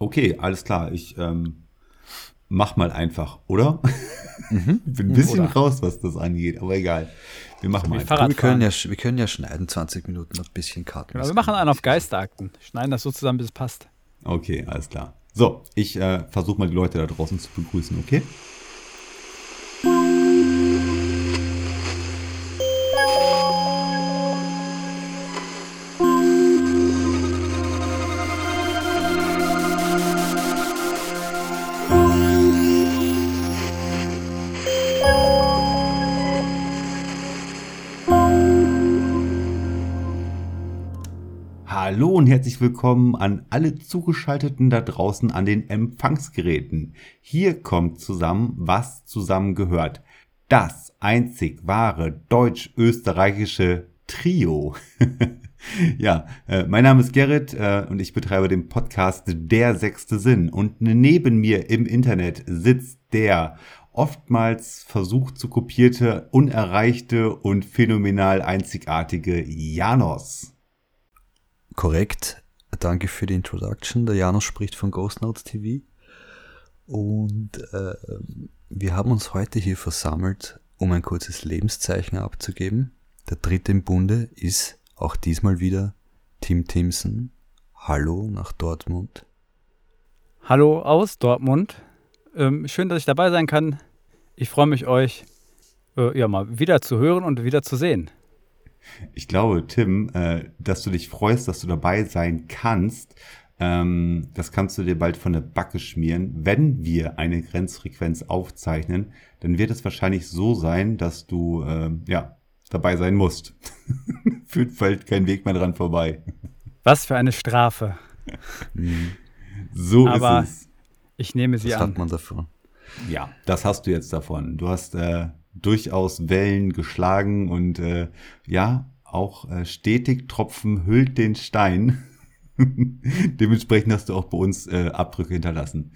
Okay, alles klar. Ich ähm, mach mal einfach, oder? Mhm. Bin ein bisschen oder? raus, was das angeht, aber egal. Wir machen mal einfach. Wir können, ja, wir können ja schneiden, 20 Minuten, ein bisschen Karten. Genau, wir machen einen auf Geisterakten. Schneiden das so zusammen, bis es passt. Okay, alles klar. So, ich äh, versuche mal die Leute da draußen zu begrüßen, okay? Willkommen an alle Zugeschalteten da draußen an den Empfangsgeräten. Hier kommt zusammen, was zusammengehört. Das einzig wahre deutsch-österreichische Trio. ja, äh, mein Name ist Gerrit äh, und ich betreibe den Podcast Der sechste Sinn. Und neben mir im Internet sitzt der oftmals versucht zu kopierte, unerreichte und phänomenal einzigartige Janos. Korrekt. Danke für die Introduction. Der Janos spricht von Ghost Notes TV. Und äh, wir haben uns heute hier versammelt, um ein kurzes Lebenszeichen abzugeben. Der dritte im Bunde ist auch diesmal wieder Tim Timson. Hallo nach Dortmund. Hallo aus Dortmund. Ähm, schön, dass ich dabei sein kann. Ich freue mich, euch äh, ja mal wieder zu hören und wieder zu sehen. Ich glaube, Tim, äh, dass du dich freust, dass du dabei sein kannst. Ähm, das kannst du dir bald von der Backe schmieren. Wenn wir eine Grenzfrequenz aufzeichnen, dann wird es wahrscheinlich so sein, dass du äh, ja dabei sein musst. Führt bald kein Weg mehr dran vorbei. Was für eine Strafe. so Aber ist es. Ich nehme sie Was an. hat man davon? Ja, das hast du jetzt davon. Du hast äh, durchaus Wellen geschlagen und äh, ja, auch äh, stetig Tropfen hüllt den Stein. Dementsprechend hast du auch bei uns äh, Abdrücke hinterlassen.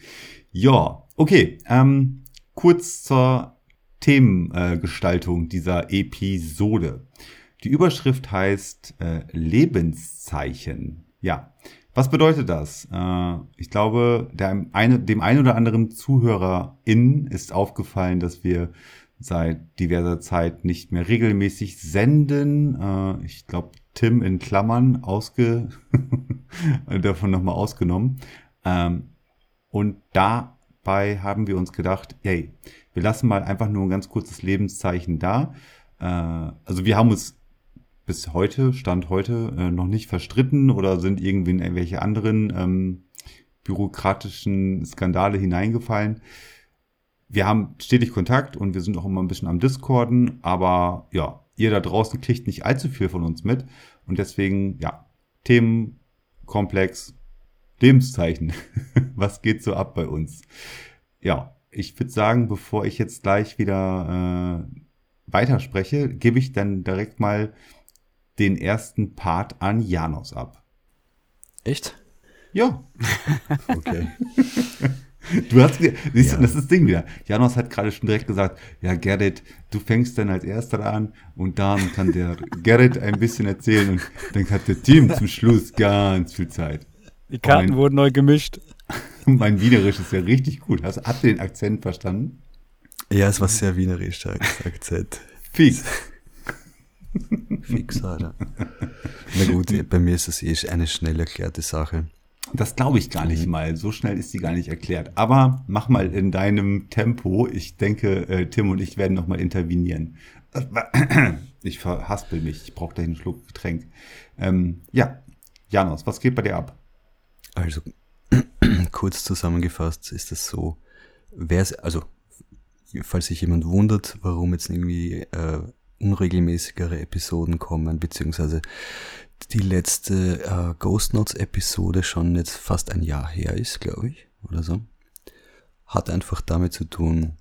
Ja, okay. Ähm, kurz zur Themengestaltung äh, dieser Episode. Die Überschrift heißt äh, Lebenszeichen. Ja, was bedeutet das? Äh, ich glaube, der, eine, dem einen oder anderen ZuhörerInnen ist aufgefallen, dass wir seit diverser Zeit nicht mehr regelmäßig senden. Äh, ich glaube, Tim in Klammern ausge davon nochmal ausgenommen. Ähm, und dabei haben wir uns gedacht, hey, wir lassen mal einfach nur ein ganz kurzes Lebenszeichen da. Äh, also wir haben uns bis heute, Stand heute, äh, noch nicht verstritten oder sind irgendwie in irgendwelche anderen ähm, bürokratischen Skandale hineingefallen wir haben stetig Kontakt und wir sind auch immer ein bisschen am Discorden, aber ja, ihr da draußen kriegt nicht allzu viel von uns mit und deswegen, ja, Themenkomplex, Lebenszeichen. Was geht so ab bei uns? Ja, ich würde sagen, bevor ich jetzt gleich wieder äh, weiterspreche, gebe ich dann direkt mal den ersten Part an Janos ab. Echt? Ja. okay. Du hast, siehst ja. du, das ist das Ding wieder. Janos hat gerade schon direkt gesagt, ja Gerrit, du fängst dann als erster an und dann kann der Gerrit ein bisschen erzählen und dann hat der Team zum Schluss ganz viel Zeit. Die Karten mein, wurden neu gemischt. Mein Wienerisch ist ja richtig gut. Hast, habt ihr den Akzent verstanden? Ja, es war sehr wienerisch, der Akzent. Fix. Fix, Alter. Na gut, bei mir ist das eh eine schnell erklärte Sache. Das glaube ich gar nicht mhm. mal. So schnell ist die gar nicht erklärt. Aber mach mal in deinem Tempo. Ich denke, äh, Tim und ich werden noch mal intervenieren. Ich verhaspel mich. Ich brauche da einen Schluck Getränk. Ähm, ja, Janos, was geht bei dir ab? Also, kurz zusammengefasst ist es so, wer also, falls sich jemand wundert, warum jetzt irgendwie äh, unregelmäßigere Episoden kommen, beziehungsweise die letzte äh, Ghost Notes Episode schon jetzt fast ein Jahr her ist, glaube ich, oder so. Hat einfach damit zu tun,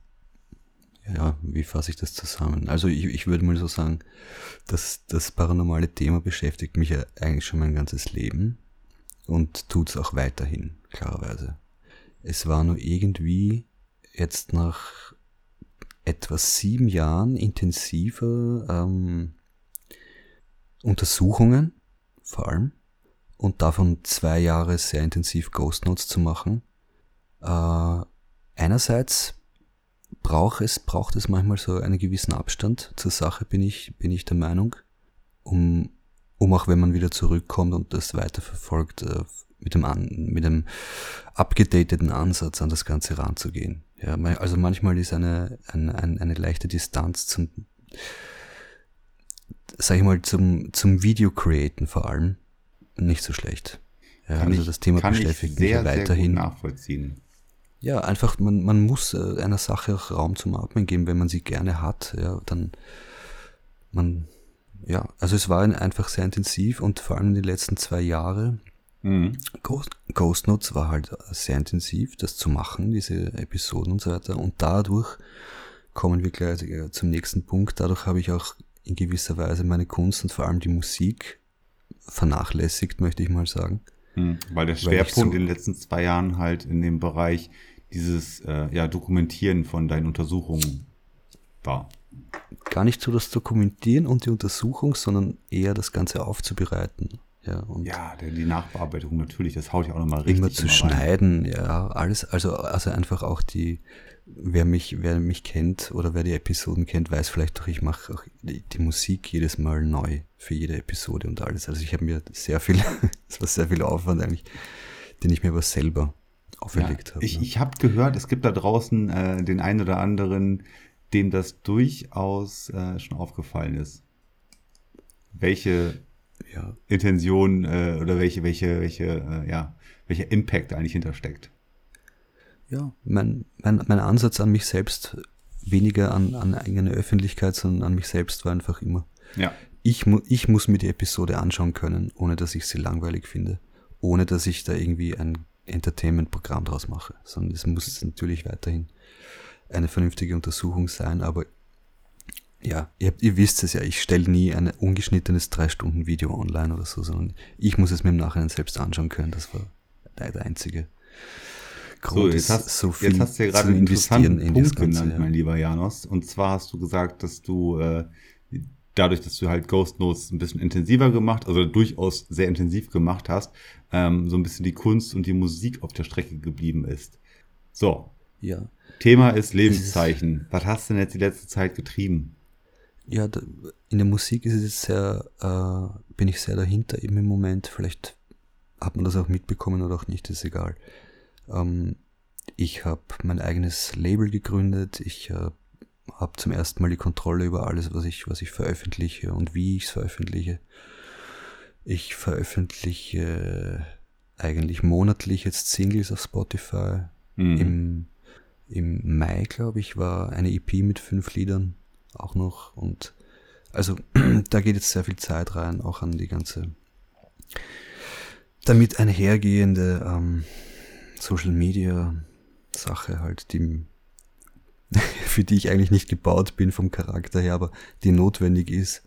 ja, wie fasse ich das zusammen? Also ich, ich würde mal so sagen, dass das paranormale Thema beschäftigt mich ja eigentlich schon mein ganzes Leben und tut es auch weiterhin, klarerweise. Es war nur irgendwie jetzt nach etwa sieben Jahren intensiver ähm, Untersuchungen vor allem und davon zwei Jahre sehr intensiv Ghost Notes zu machen. Äh, einerseits braucht es, braucht es manchmal so einen gewissen Abstand zur Sache, bin ich, bin ich der Meinung, um, um auch wenn man wieder zurückkommt und das weiterverfolgt, äh, mit dem, an, mit dem abgedateten Ansatz an das Ganze ranzugehen. Ja, also manchmal ist eine, eine, eine leichte Distanz zum, sag ich mal, zum, zum Video createn vor allem nicht so schlecht. Ja, kann also ich, das Thema beschäftigt mich ja weiterhin. Sehr nachvollziehen. Ja, einfach, man, man muss äh, einer Sache auch Raum zum Atmen geben, wenn man sie gerne hat, ja, dann man, ja, also es war einfach sehr intensiv und vor allem die letzten zwei Jahre Mhm. Ghost, Ghost Notes war halt sehr intensiv, das zu machen, diese Episoden und so weiter. Und dadurch kommen wir gleich äh, zum nächsten Punkt. Dadurch habe ich auch in gewisser Weise meine Kunst und vor allem die Musik vernachlässigt, möchte ich mal sagen. Mhm, weil der Schwerpunkt weil so in den letzten zwei Jahren halt in dem Bereich dieses äh, ja, Dokumentieren von deinen Untersuchungen war. Gar nicht so das Dokumentieren und die Untersuchung, sondern eher das Ganze aufzubereiten. Ja, und ja die Nachbearbeitung natürlich, das haut ja auch nochmal richtig. Immer zu immer schneiden, ja, alles, also, also einfach auch die, wer mich, wer mich kennt oder wer die Episoden kennt, weiß vielleicht doch, ich mache auch die, die, Musik jedes Mal neu für jede Episode und alles. Also ich habe mir sehr viel, es war sehr viel Aufwand eigentlich, den ich mir aber selber auferlegt ja, habe. Ich, ne? ich habe gehört, es gibt da draußen äh, den einen oder anderen, dem das durchaus äh, schon aufgefallen ist. Welche ja. Intention äh, oder welche, welche, welche, äh, ja, welcher Impact eigentlich hintersteckt. Ja, mein, mein, mein Ansatz an mich selbst, weniger an, an eigene Öffentlichkeit, sondern an mich selbst war einfach immer. Ja. Ich, mu ich muss mir die Episode anschauen können, ohne dass ich sie langweilig finde. Ohne dass ich da irgendwie ein Entertainment-Programm draus mache. Sondern es muss natürlich weiterhin eine vernünftige Untersuchung sein, aber ja, ihr, ihr wisst es ja, ich stelle nie ein ungeschnittenes drei Stunden Video online oder so, sondern ich muss es mir im Nachhinein selbst anschauen können. Das war der einzige Grund, so, jetzt hast, so viel jetzt hast du ja gerade einen interessanten in Punkt genannt, ja. mein lieber Janos. Und zwar hast du gesagt, dass du äh, dadurch, dass du halt Ghost Notes ein bisschen intensiver gemacht, also durchaus sehr intensiv gemacht hast, ähm, so ein bisschen die Kunst und die Musik auf der Strecke geblieben ist. So. Ja. Thema ist Lebenszeichen. Was hast du denn jetzt die letzte Zeit getrieben? ja, in der Musik ist es jetzt sehr, äh, bin ich sehr dahinter eben im Moment. Vielleicht hat man das auch mitbekommen oder auch nicht, ist egal. Ähm, ich habe mein eigenes Label gegründet. Ich äh, habe zum ersten Mal die Kontrolle über alles, was ich, was ich veröffentliche und wie ich es veröffentliche. Ich veröffentliche eigentlich monatlich jetzt Singles auf Spotify. Mhm. Im, Im Mai, glaube ich, war eine EP mit fünf Liedern auch noch. Und also da geht jetzt sehr viel Zeit rein, auch an die ganze damit einhergehende ähm, Social Media Sache halt, die für die ich eigentlich nicht gebaut bin vom Charakter her, aber die notwendig ist.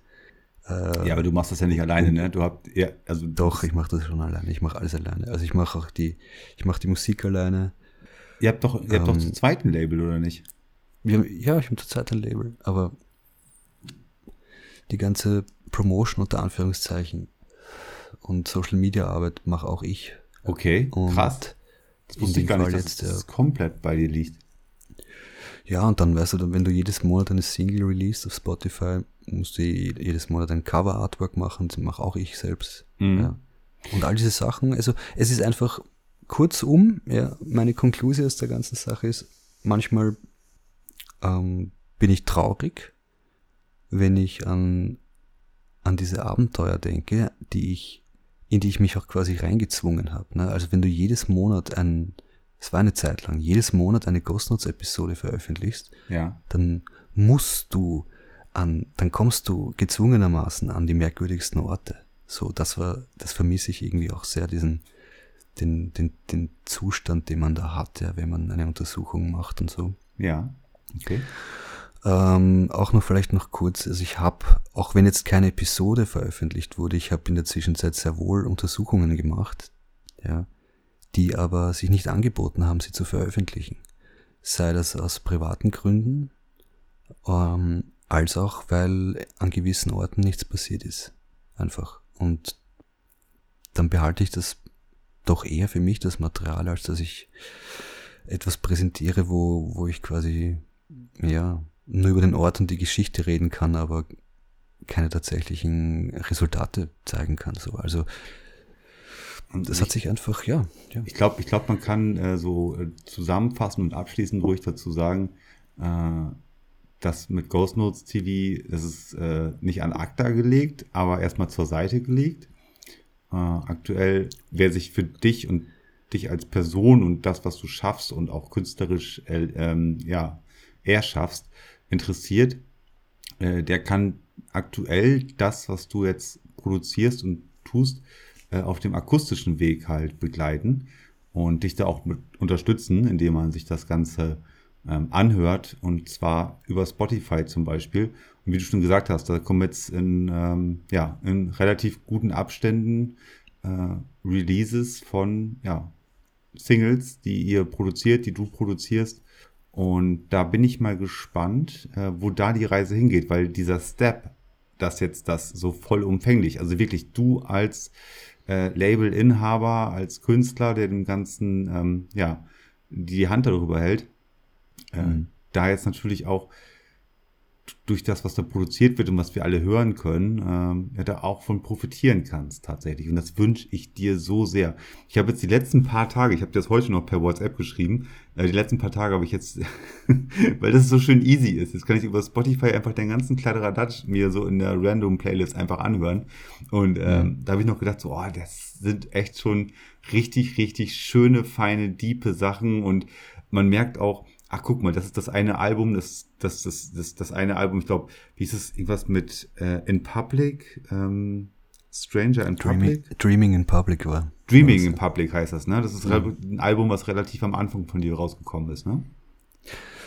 Äh, ja, aber du machst das ja nicht alleine, ne? Du habt ja, also doch, ich mache das schon alleine. Ich mache alles alleine. Also ich mache auch die, ich mache die Musik alleine. Ihr habt doch, ihr habt ähm, doch zum zweiten Label oder nicht? Haben, ja, ich habe zurzeit ein Label, aber die ganze Promotion unter Anführungszeichen und Social Media Arbeit mache auch ich. Okay, und krass. Das wusste ich gar nicht, dass jetzt, das komplett bei dir liegt. Ja, und dann weißt du, wenn du jedes Monat eine Single release auf Spotify, musst du jedes Monat ein Cover-Artwork machen, das mache auch ich selbst. Mhm. Ja. Und all diese Sachen, also es ist einfach kurzum, ja, meine Konklusion aus der ganzen Sache ist, manchmal ähm, bin ich traurig, wenn ich an, an diese Abenteuer denke, die ich, in die ich mich auch quasi reingezwungen habe. Ne? Also wenn du jedes Monat ein, es war eine Zeit lang, jedes Monat eine Ghost Notes Episode veröffentlichst, ja. dann musst du an, dann kommst du gezwungenermaßen an die merkwürdigsten Orte. So, das war, das vermisse ich irgendwie auch sehr, diesen, den, den, den Zustand, den man da hat, ja, wenn man eine Untersuchung macht und so. Ja. Okay. Ähm, auch noch vielleicht noch kurz, also ich habe, auch wenn jetzt keine Episode veröffentlicht wurde, ich habe in der Zwischenzeit sehr wohl Untersuchungen gemacht, ja, die aber sich nicht angeboten haben, sie zu veröffentlichen. Sei das aus privaten Gründen, ähm, als auch, weil an gewissen Orten nichts passiert ist. Einfach. Und dann behalte ich das doch eher für mich, das Material, als dass ich etwas präsentiere, wo, wo ich quasi, ja, nur über den Ort und die Geschichte reden kann, aber keine tatsächlichen Resultate zeigen kann. So. Also und das ich, hat sich einfach, ja. ja. Ich glaube, ich glaube, man kann äh, so äh, zusammenfassen und abschließend ruhig dazu sagen, äh, dass mit Ghost Notes TV, das ist äh, nicht an ACTA gelegt, aber erstmal zur Seite gelegt. Äh, aktuell, wer sich für dich und dich als Person und das, was du schaffst und auch künstlerisch äh, ähm, ja, erschaffst, interessiert, äh, der kann aktuell das, was du jetzt produzierst und tust, äh, auf dem akustischen Weg halt begleiten und dich da auch mit unterstützen, indem man sich das Ganze ähm, anhört und zwar über Spotify zum Beispiel. Und wie du schon gesagt hast, da kommen jetzt in, ähm, ja, in relativ guten Abständen äh, Releases von ja, Singles, die ihr produziert, die du produzierst. Und da bin ich mal gespannt, äh, wo da die Reise hingeht, weil dieser Step, dass jetzt das so vollumfänglich, also wirklich du als äh, Label-Inhaber, als Künstler, der dem Ganzen ähm, ja die Hand darüber hält, äh, mhm. da jetzt natürlich auch durch das, was da produziert wird und was wir alle hören können, ähm, ja, da auch von profitieren kannst tatsächlich. Und das wünsche ich dir so sehr. Ich habe jetzt die letzten paar Tage, ich habe das heute noch per WhatsApp geschrieben, äh, die letzten paar Tage habe ich jetzt, weil das so schön easy ist, jetzt kann ich über Spotify einfach den ganzen Kladderadatsch mir so in der Random Playlist einfach anhören. Und ähm, mhm. da habe ich noch gedacht, so, oh, das sind echt schon richtig, richtig schöne, feine, diepe Sachen und man merkt auch, ach guck mal, das ist das eine Album, das das das das, das eine Album, ich glaube, wie ist es irgendwas mit äh, In Public, ähm, Stranger in Dreaming, Public? Dreaming in Public war. Dreaming in Public heißt das, ne? Das ist ja. ein Album, was relativ am Anfang von dir rausgekommen ist, ne?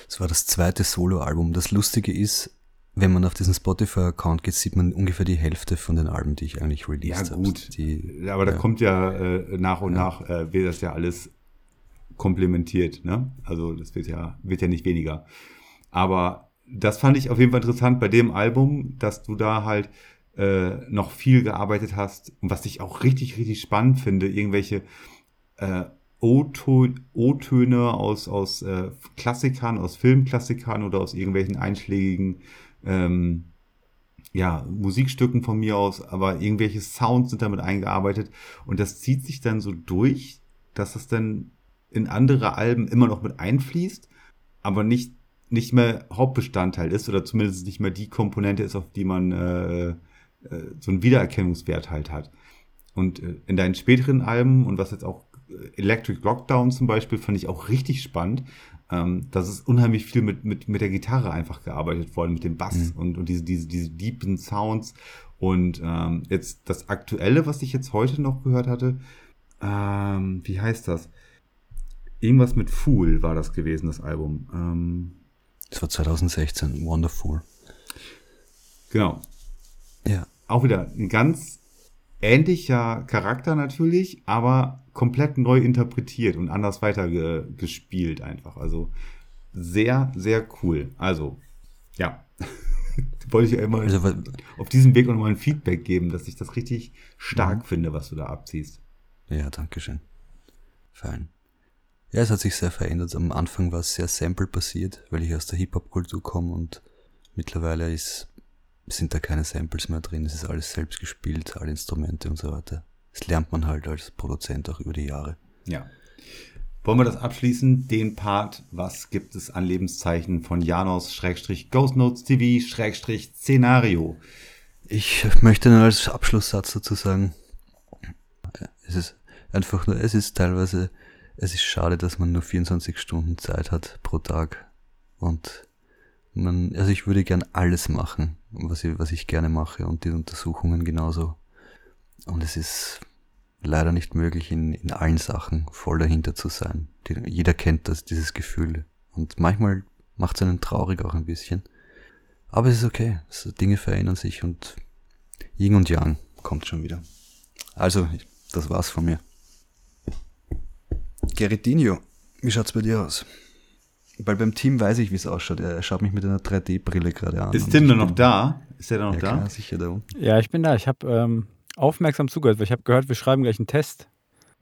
Das war das zweite Soloalbum. Das Lustige ist, wenn man auf diesen Spotify-Account geht, sieht man ungefähr die Hälfte von den Alben, die ich eigentlich released habe. Ja, gut. Die, aber da ja. kommt ja äh, nach und ja. nach, äh, wird das ja alles komplementiert. Ne? Also das wird ja, wird ja nicht weniger. Aber das fand ich auf jeden Fall interessant bei dem Album, dass du da halt äh, noch viel gearbeitet hast und was ich auch richtig, richtig spannend finde, irgendwelche äh, O-Töne aus, aus äh, Klassikern, aus Filmklassikern oder aus irgendwelchen einschlägigen ähm, ja, Musikstücken von mir aus, aber irgendwelche Sounds sind damit eingearbeitet und das zieht sich dann so durch, dass das dann in andere Alben immer noch mit einfließt, aber nicht, nicht mehr Hauptbestandteil ist oder zumindest nicht mehr die Komponente ist, auf die man äh, äh, so einen Wiedererkennungswert halt hat. Und äh, in deinen späteren Alben und was jetzt auch äh, Electric Lockdown zum Beispiel fand ich auch richtig spannend. Ähm, das ist unheimlich viel mit, mit, mit der Gitarre einfach gearbeitet worden, mit dem Bass mhm. und, und diese, diese, diese deepen Sounds. Und ähm, jetzt das Aktuelle, was ich jetzt heute noch gehört hatte, ähm, wie heißt das? Irgendwas mit Fool war das gewesen, das Album. Ähm, das war 2016, Wonderful. Genau. Ja. Auch wieder ein ganz ähnlicher Charakter natürlich, aber komplett neu interpretiert und anders weitergespielt einfach. Also sehr, sehr cool. Also, ja. Wollte ich einmal also, auf diesem Weg nochmal ein Feedback geben, dass ich das richtig stark ja. finde, was du da abziehst. Ja, danke schön. Fein. Ja, es hat sich sehr verändert. Am Anfang war es sehr sample-basiert, weil ich aus der Hip-Hop-Kultur komme und mittlerweile ist, sind da keine Samples mehr drin. Es ist alles selbst gespielt, alle Instrumente und so weiter. Das lernt man halt als Produzent auch über die Jahre. Ja. Wollen wir das abschließen? Den Part, was gibt es an Lebenszeichen von Janos Schrägstrich Ghost Notes TV Schrägstrich Szenario? Ich möchte nur als Abschlusssatz dazu sagen, es ist einfach nur, es ist teilweise es ist schade, dass man nur 24 Stunden Zeit hat pro Tag. Und man, also ich würde gern alles machen, was ich, was ich gerne mache und die Untersuchungen genauso. Und es ist leider nicht möglich, in, in allen Sachen voll dahinter zu sein. Die, jeder kennt das, dieses Gefühl. Und manchmal macht es einen traurig auch ein bisschen. Aber es ist okay. Also Dinge verändern sich und Yin und Yang kommt schon wieder. Also, das war's von mir. Gerritinho, wie schaut's bei dir aus? Weil beim Team weiß ich, wie es ausschaut. Er schaut mich mit einer 3D-Brille gerade an. Ist Tim noch da? Ist er da noch ja, da? Klar, sicher da unten. Ja, ich bin da. Ich habe ähm, aufmerksam zugehört, weil ich habe gehört, wir schreiben gleich einen Test.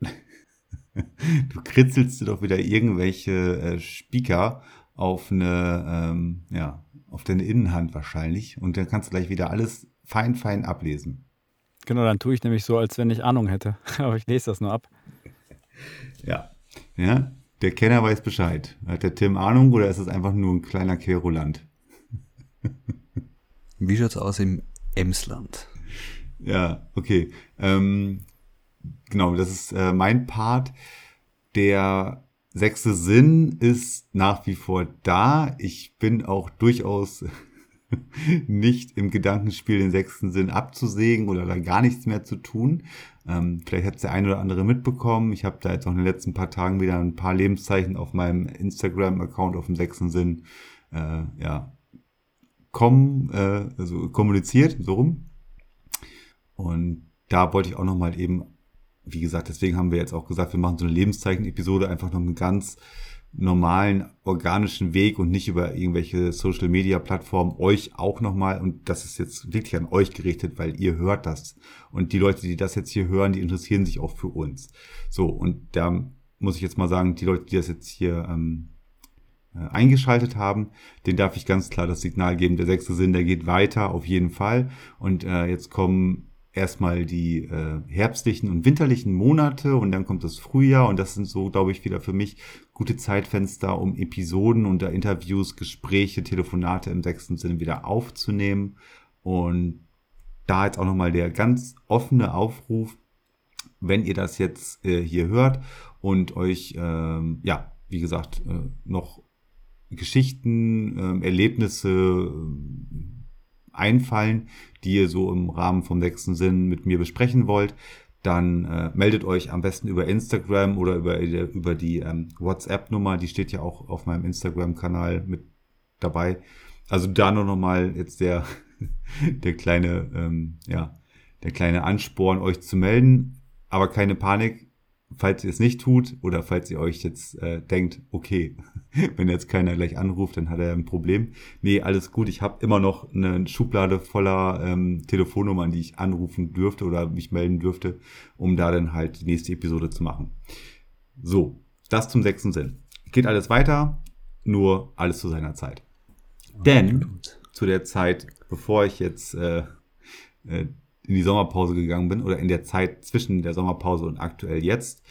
du kritzelst dir doch wieder irgendwelche äh, Speaker auf eine, ähm, ja, auf deine Innenhand wahrscheinlich und dann kannst du gleich wieder alles fein, fein ablesen. Genau, dann tue ich nämlich so, als wenn ich Ahnung hätte. Aber ich lese das nur ab. Ja. Ja, der Kenner weiß Bescheid. Hat der Tim Ahnung oder ist es einfach nur ein kleiner Querulant? Wie schaut's aus im Emsland? Ja, okay. Ähm, genau, das ist äh, mein Part. Der sechste Sinn ist nach wie vor da. Ich bin auch durchaus nicht im Gedankenspiel, den sechsten Sinn abzusägen oder da gar nichts mehr zu tun. Ähm, vielleicht hat es der eine oder andere mitbekommen. Ich habe da jetzt auch in den letzten paar Tagen wieder ein paar Lebenszeichen auf meinem Instagram-Account auf dem sechsten Sinn äh, ja, kommen, äh, also kommuniziert, so rum. Und da wollte ich auch nochmal eben, wie gesagt, deswegen haben wir jetzt auch gesagt, wir machen so eine Lebenszeichen-Episode einfach noch einen ganz normalen organischen Weg und nicht über irgendwelche Social Media Plattformen euch auch nochmal und das ist jetzt wirklich an euch gerichtet, weil ihr hört das und die Leute, die das jetzt hier hören, die interessieren sich auch für uns. So und da muss ich jetzt mal sagen, die Leute, die das jetzt hier ähm, äh, eingeschaltet haben, den darf ich ganz klar das Signal geben, der sechste Sinn, der geht weiter auf jeden Fall und äh, jetzt kommen erstmal die äh, herbstlichen und winterlichen Monate und dann kommt das Frühjahr und das sind so, glaube ich, wieder für mich gute Zeitfenster, um Episoden und Interviews, Gespräche, Telefonate im sechsten Sinne wieder aufzunehmen. Und da jetzt auch nochmal der ganz offene Aufruf, wenn ihr das jetzt äh, hier hört und euch, ähm, ja, wie gesagt, äh, noch Geschichten, äh, Erlebnisse, äh, einfallen, die ihr so im Rahmen vom sechsten Sinn mit mir besprechen wollt, dann äh, meldet euch am besten über Instagram oder über, über die ähm, WhatsApp-Nummer, die steht ja auch auf meinem Instagram-Kanal mit dabei. Also da nur nochmal jetzt der, der kleine, ähm, ja, der kleine Ansporn, euch zu melden. Aber keine Panik, falls ihr es nicht tut oder falls ihr euch jetzt äh, denkt, okay, wenn jetzt keiner gleich anruft, dann hat er ein Problem. Nee, alles gut. Ich habe immer noch eine Schublade voller ähm, Telefonnummern, die ich anrufen dürfte oder mich melden dürfte, um da dann halt die nächste Episode zu machen. So, das zum sechsten Sinn. Geht alles weiter, nur alles zu seiner Zeit. Denn zu der Zeit, bevor ich jetzt äh, äh, in die Sommerpause gegangen bin oder in der Zeit zwischen der Sommerpause und aktuell jetzt,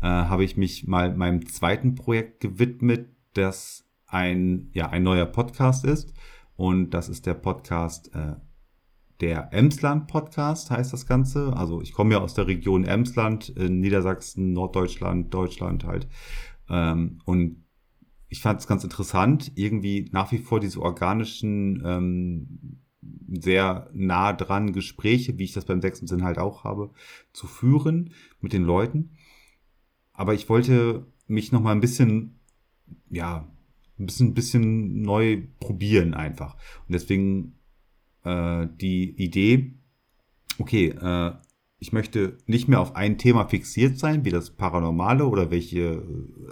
äh, habe ich mich mal meinem zweiten Projekt gewidmet, das ein, ja, ein neuer Podcast ist. Und das ist der Podcast, äh, der Emsland Podcast heißt das Ganze. Also ich komme ja aus der Region Emsland, in Niedersachsen, Norddeutschland, Deutschland halt. Ähm, und ich fand es ganz interessant, irgendwie nach wie vor diese organischen ähm, sehr nah dran Gespräche, wie ich das beim sechsten Sinn halt auch habe, zu führen mit den Leuten. Aber ich wollte mich noch mal ein bisschen, ja, ein bisschen, ein bisschen neu probieren einfach. Und deswegen äh, die Idee, okay, äh, ich möchte nicht mehr auf ein Thema fixiert sein, wie das Paranormale oder welche,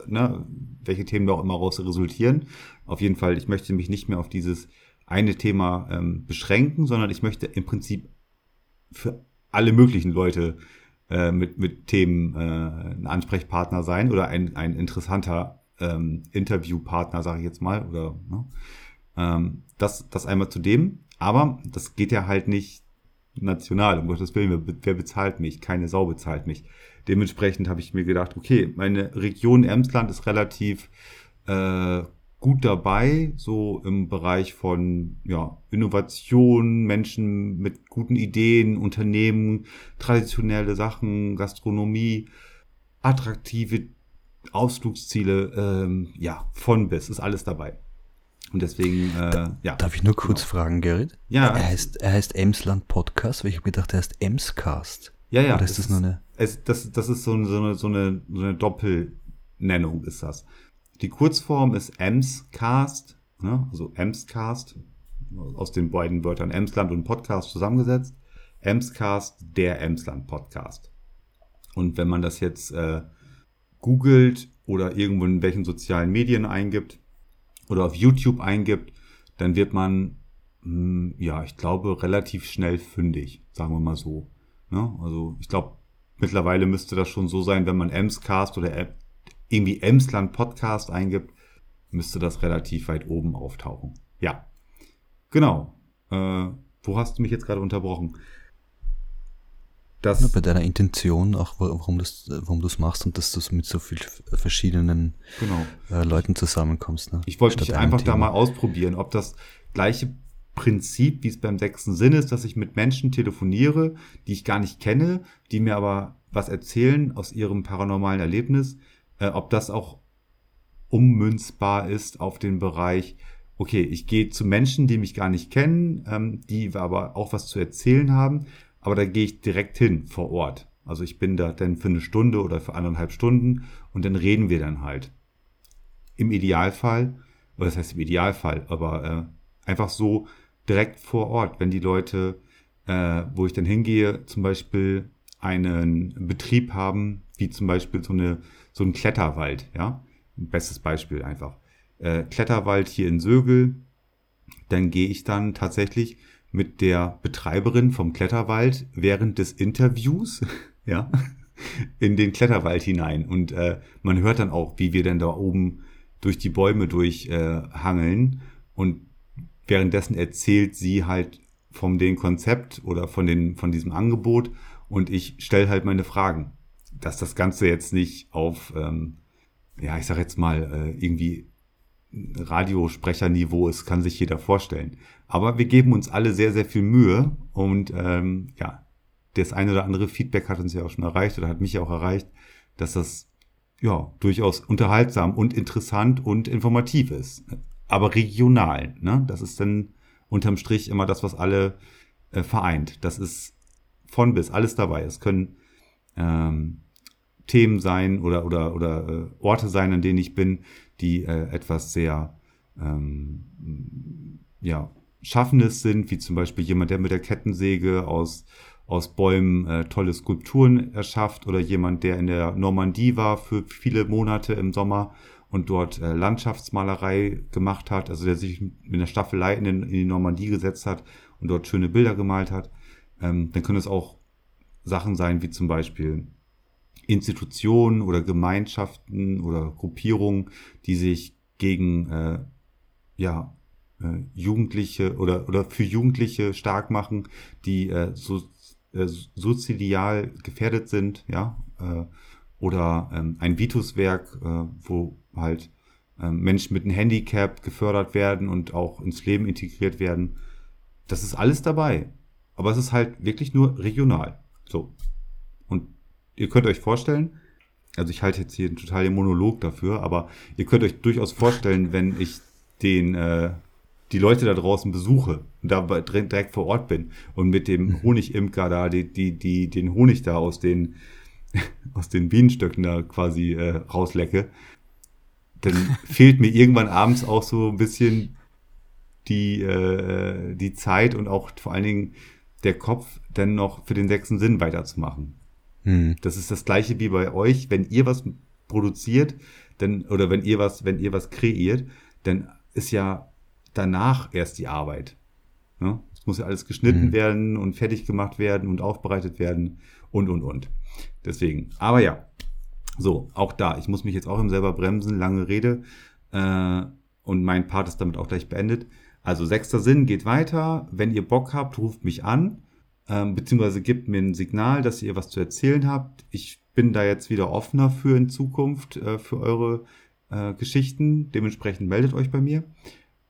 ne, welche Themen da auch immer raus resultieren. Auf jeden Fall, ich möchte mich nicht mehr auf dieses eine Thema ähm, beschränken, sondern ich möchte im Prinzip für alle möglichen Leute äh, mit, mit Themen äh, ein Ansprechpartner sein oder ein, ein interessanter ähm, Interviewpartner, sage ich jetzt mal. Oder ne? ähm, das, das einmal zu dem. Aber das geht ja halt nicht national, um Gottes Willen, wer, wer bezahlt mich? Keine Sau bezahlt mich. Dementsprechend habe ich mir gedacht, okay, meine Region Emsland ist relativ äh, gut dabei, so im Bereich von ja, Innovation, Menschen mit guten Ideen, Unternehmen, traditionelle Sachen, Gastronomie, attraktive Ausflugsziele, ähm, ja, von bis ist alles dabei. Und deswegen, äh, ja. Darf ich nur kurz genau. fragen, Gerrit? Ja. Er heißt, er heißt Emsland Podcast, weil ich habe gedacht, er heißt Emscast. Ja, ja. Oder ist das nur eine? Es, das, das ist so eine, so eine, so eine, so eine Doppelnennung ist das. Die Kurzform ist Emscast, ne? also Emscast, aus den beiden Wörtern Emsland und Podcast zusammengesetzt. Emscast, der Emsland Podcast. Und wenn man das jetzt äh, googelt oder irgendwo in welchen sozialen Medien eingibt oder auf YouTube eingibt, dann wird man, hm, ja, ich glaube, relativ schnell fündig, sagen wir mal so. Ne? Also ich glaube, mittlerweile müsste das schon so sein, wenn man Emscast oder irgendwie Emsland Podcast eingibt, müsste das relativ weit oben auftauchen. Ja, genau. Äh, wo hast du mich jetzt gerade unterbrochen? Das bei deiner Intention, auch warum, warum du es machst und dass du mit so vielen verschiedenen genau. äh, Leuten zusammenkommst. Ne? Ich wollte mich einfach Thema. da mal ausprobieren, ob das gleiche Prinzip, wie es beim sechsten Sinn ist, dass ich mit Menschen telefoniere, die ich gar nicht kenne, die mir aber was erzählen aus ihrem paranormalen Erlebnis, äh, ob das auch ummünzbar ist auf den Bereich, okay, ich gehe zu Menschen, die mich gar nicht kennen, ähm, die aber auch was zu erzählen haben aber da gehe ich direkt hin vor Ort. Also ich bin da dann für eine Stunde oder für anderthalb Stunden und dann reden wir dann halt. Im Idealfall, oder das heißt im Idealfall, aber äh, einfach so direkt vor Ort, wenn die Leute, äh, wo ich dann hingehe, zum Beispiel einen Betrieb haben, wie zum Beispiel so, eine, so ein Kletterwald, ja, bestes Beispiel einfach. Äh, Kletterwald hier in Sögel, dann gehe ich dann tatsächlich mit der Betreiberin vom Kletterwald während des Interviews, ja, in den Kletterwald hinein. Und äh, man hört dann auch, wie wir dann da oben durch die Bäume durchhangeln. Äh, und währenddessen erzählt sie halt von dem Konzept oder von, den, von diesem Angebot und ich stelle halt meine Fragen. Dass das Ganze jetzt nicht auf, ähm, ja, ich sag jetzt mal, äh, irgendwie Radiosprecherniveau ist, kann sich jeder vorstellen. Aber wir geben uns alle sehr, sehr viel Mühe und ähm, ja, das eine oder andere Feedback hat uns ja auch schon erreicht oder hat mich auch erreicht, dass das ja durchaus unterhaltsam und interessant und informativ ist. Aber regional, ne? Das ist dann unterm Strich immer das, was alle äh, vereint. Das ist von bis alles dabei. Es können ähm, Themen sein oder oder oder äh, Orte sein, an denen ich bin, die äh, etwas sehr ähm, ja, Schaffendes sind, wie zum Beispiel jemand, der mit der Kettensäge aus, aus Bäumen äh, tolle Skulpturen erschafft oder jemand, der in der Normandie war für viele Monate im Sommer und dort äh, Landschaftsmalerei gemacht hat, also der sich mit der Staffelei in, den, in die Normandie gesetzt hat und dort schöne Bilder gemalt hat. Ähm, dann können es auch Sachen sein, wie zum Beispiel Institutionen oder Gemeinschaften oder Gruppierungen, die sich gegen äh, ja, äh, Jugendliche oder, oder für Jugendliche stark machen, die äh, so, äh, sozial gefährdet sind, ja, äh, oder ähm, ein Vituswerk, äh, wo halt äh, Menschen mit einem Handicap gefördert werden und auch ins Leben integriert werden. Das ist alles dabei. Aber es ist halt wirklich nur regional. So. Ihr könnt euch vorstellen, also ich halte jetzt hier einen totalen Monolog dafür, aber ihr könnt euch durchaus vorstellen, wenn ich den, äh, die Leute da draußen besuche und da direkt vor Ort bin und mit dem mhm. Honigimker da, die, die, die, den Honig da aus den, aus den Bienenstöcken da quasi äh, rauslecke, dann fehlt mir irgendwann abends auch so ein bisschen die, äh, die Zeit und auch vor allen Dingen der Kopf, dann noch für den sechsten Sinn weiterzumachen. Hm. Das ist das gleiche wie bei euch, wenn ihr was produziert, dann, oder wenn ihr was, wenn ihr was kreiert, dann ist ja danach erst die Arbeit. Ne? Es muss ja alles geschnitten hm. werden und fertig gemacht werden und aufbereitet werden und, und, und. Deswegen. Aber ja. So, auch da. Ich muss mich jetzt auch im selber bremsen. Lange Rede. Äh, und mein Part ist damit auch gleich beendet. Also sechster Sinn geht weiter. Wenn ihr Bock habt, ruft mich an ähm, beziehungsweise gebt mir ein Signal, dass ihr was zu erzählen habt. Ich bin da jetzt wieder offener für in Zukunft, äh, für eure äh, Geschichten. Dementsprechend meldet euch bei mir.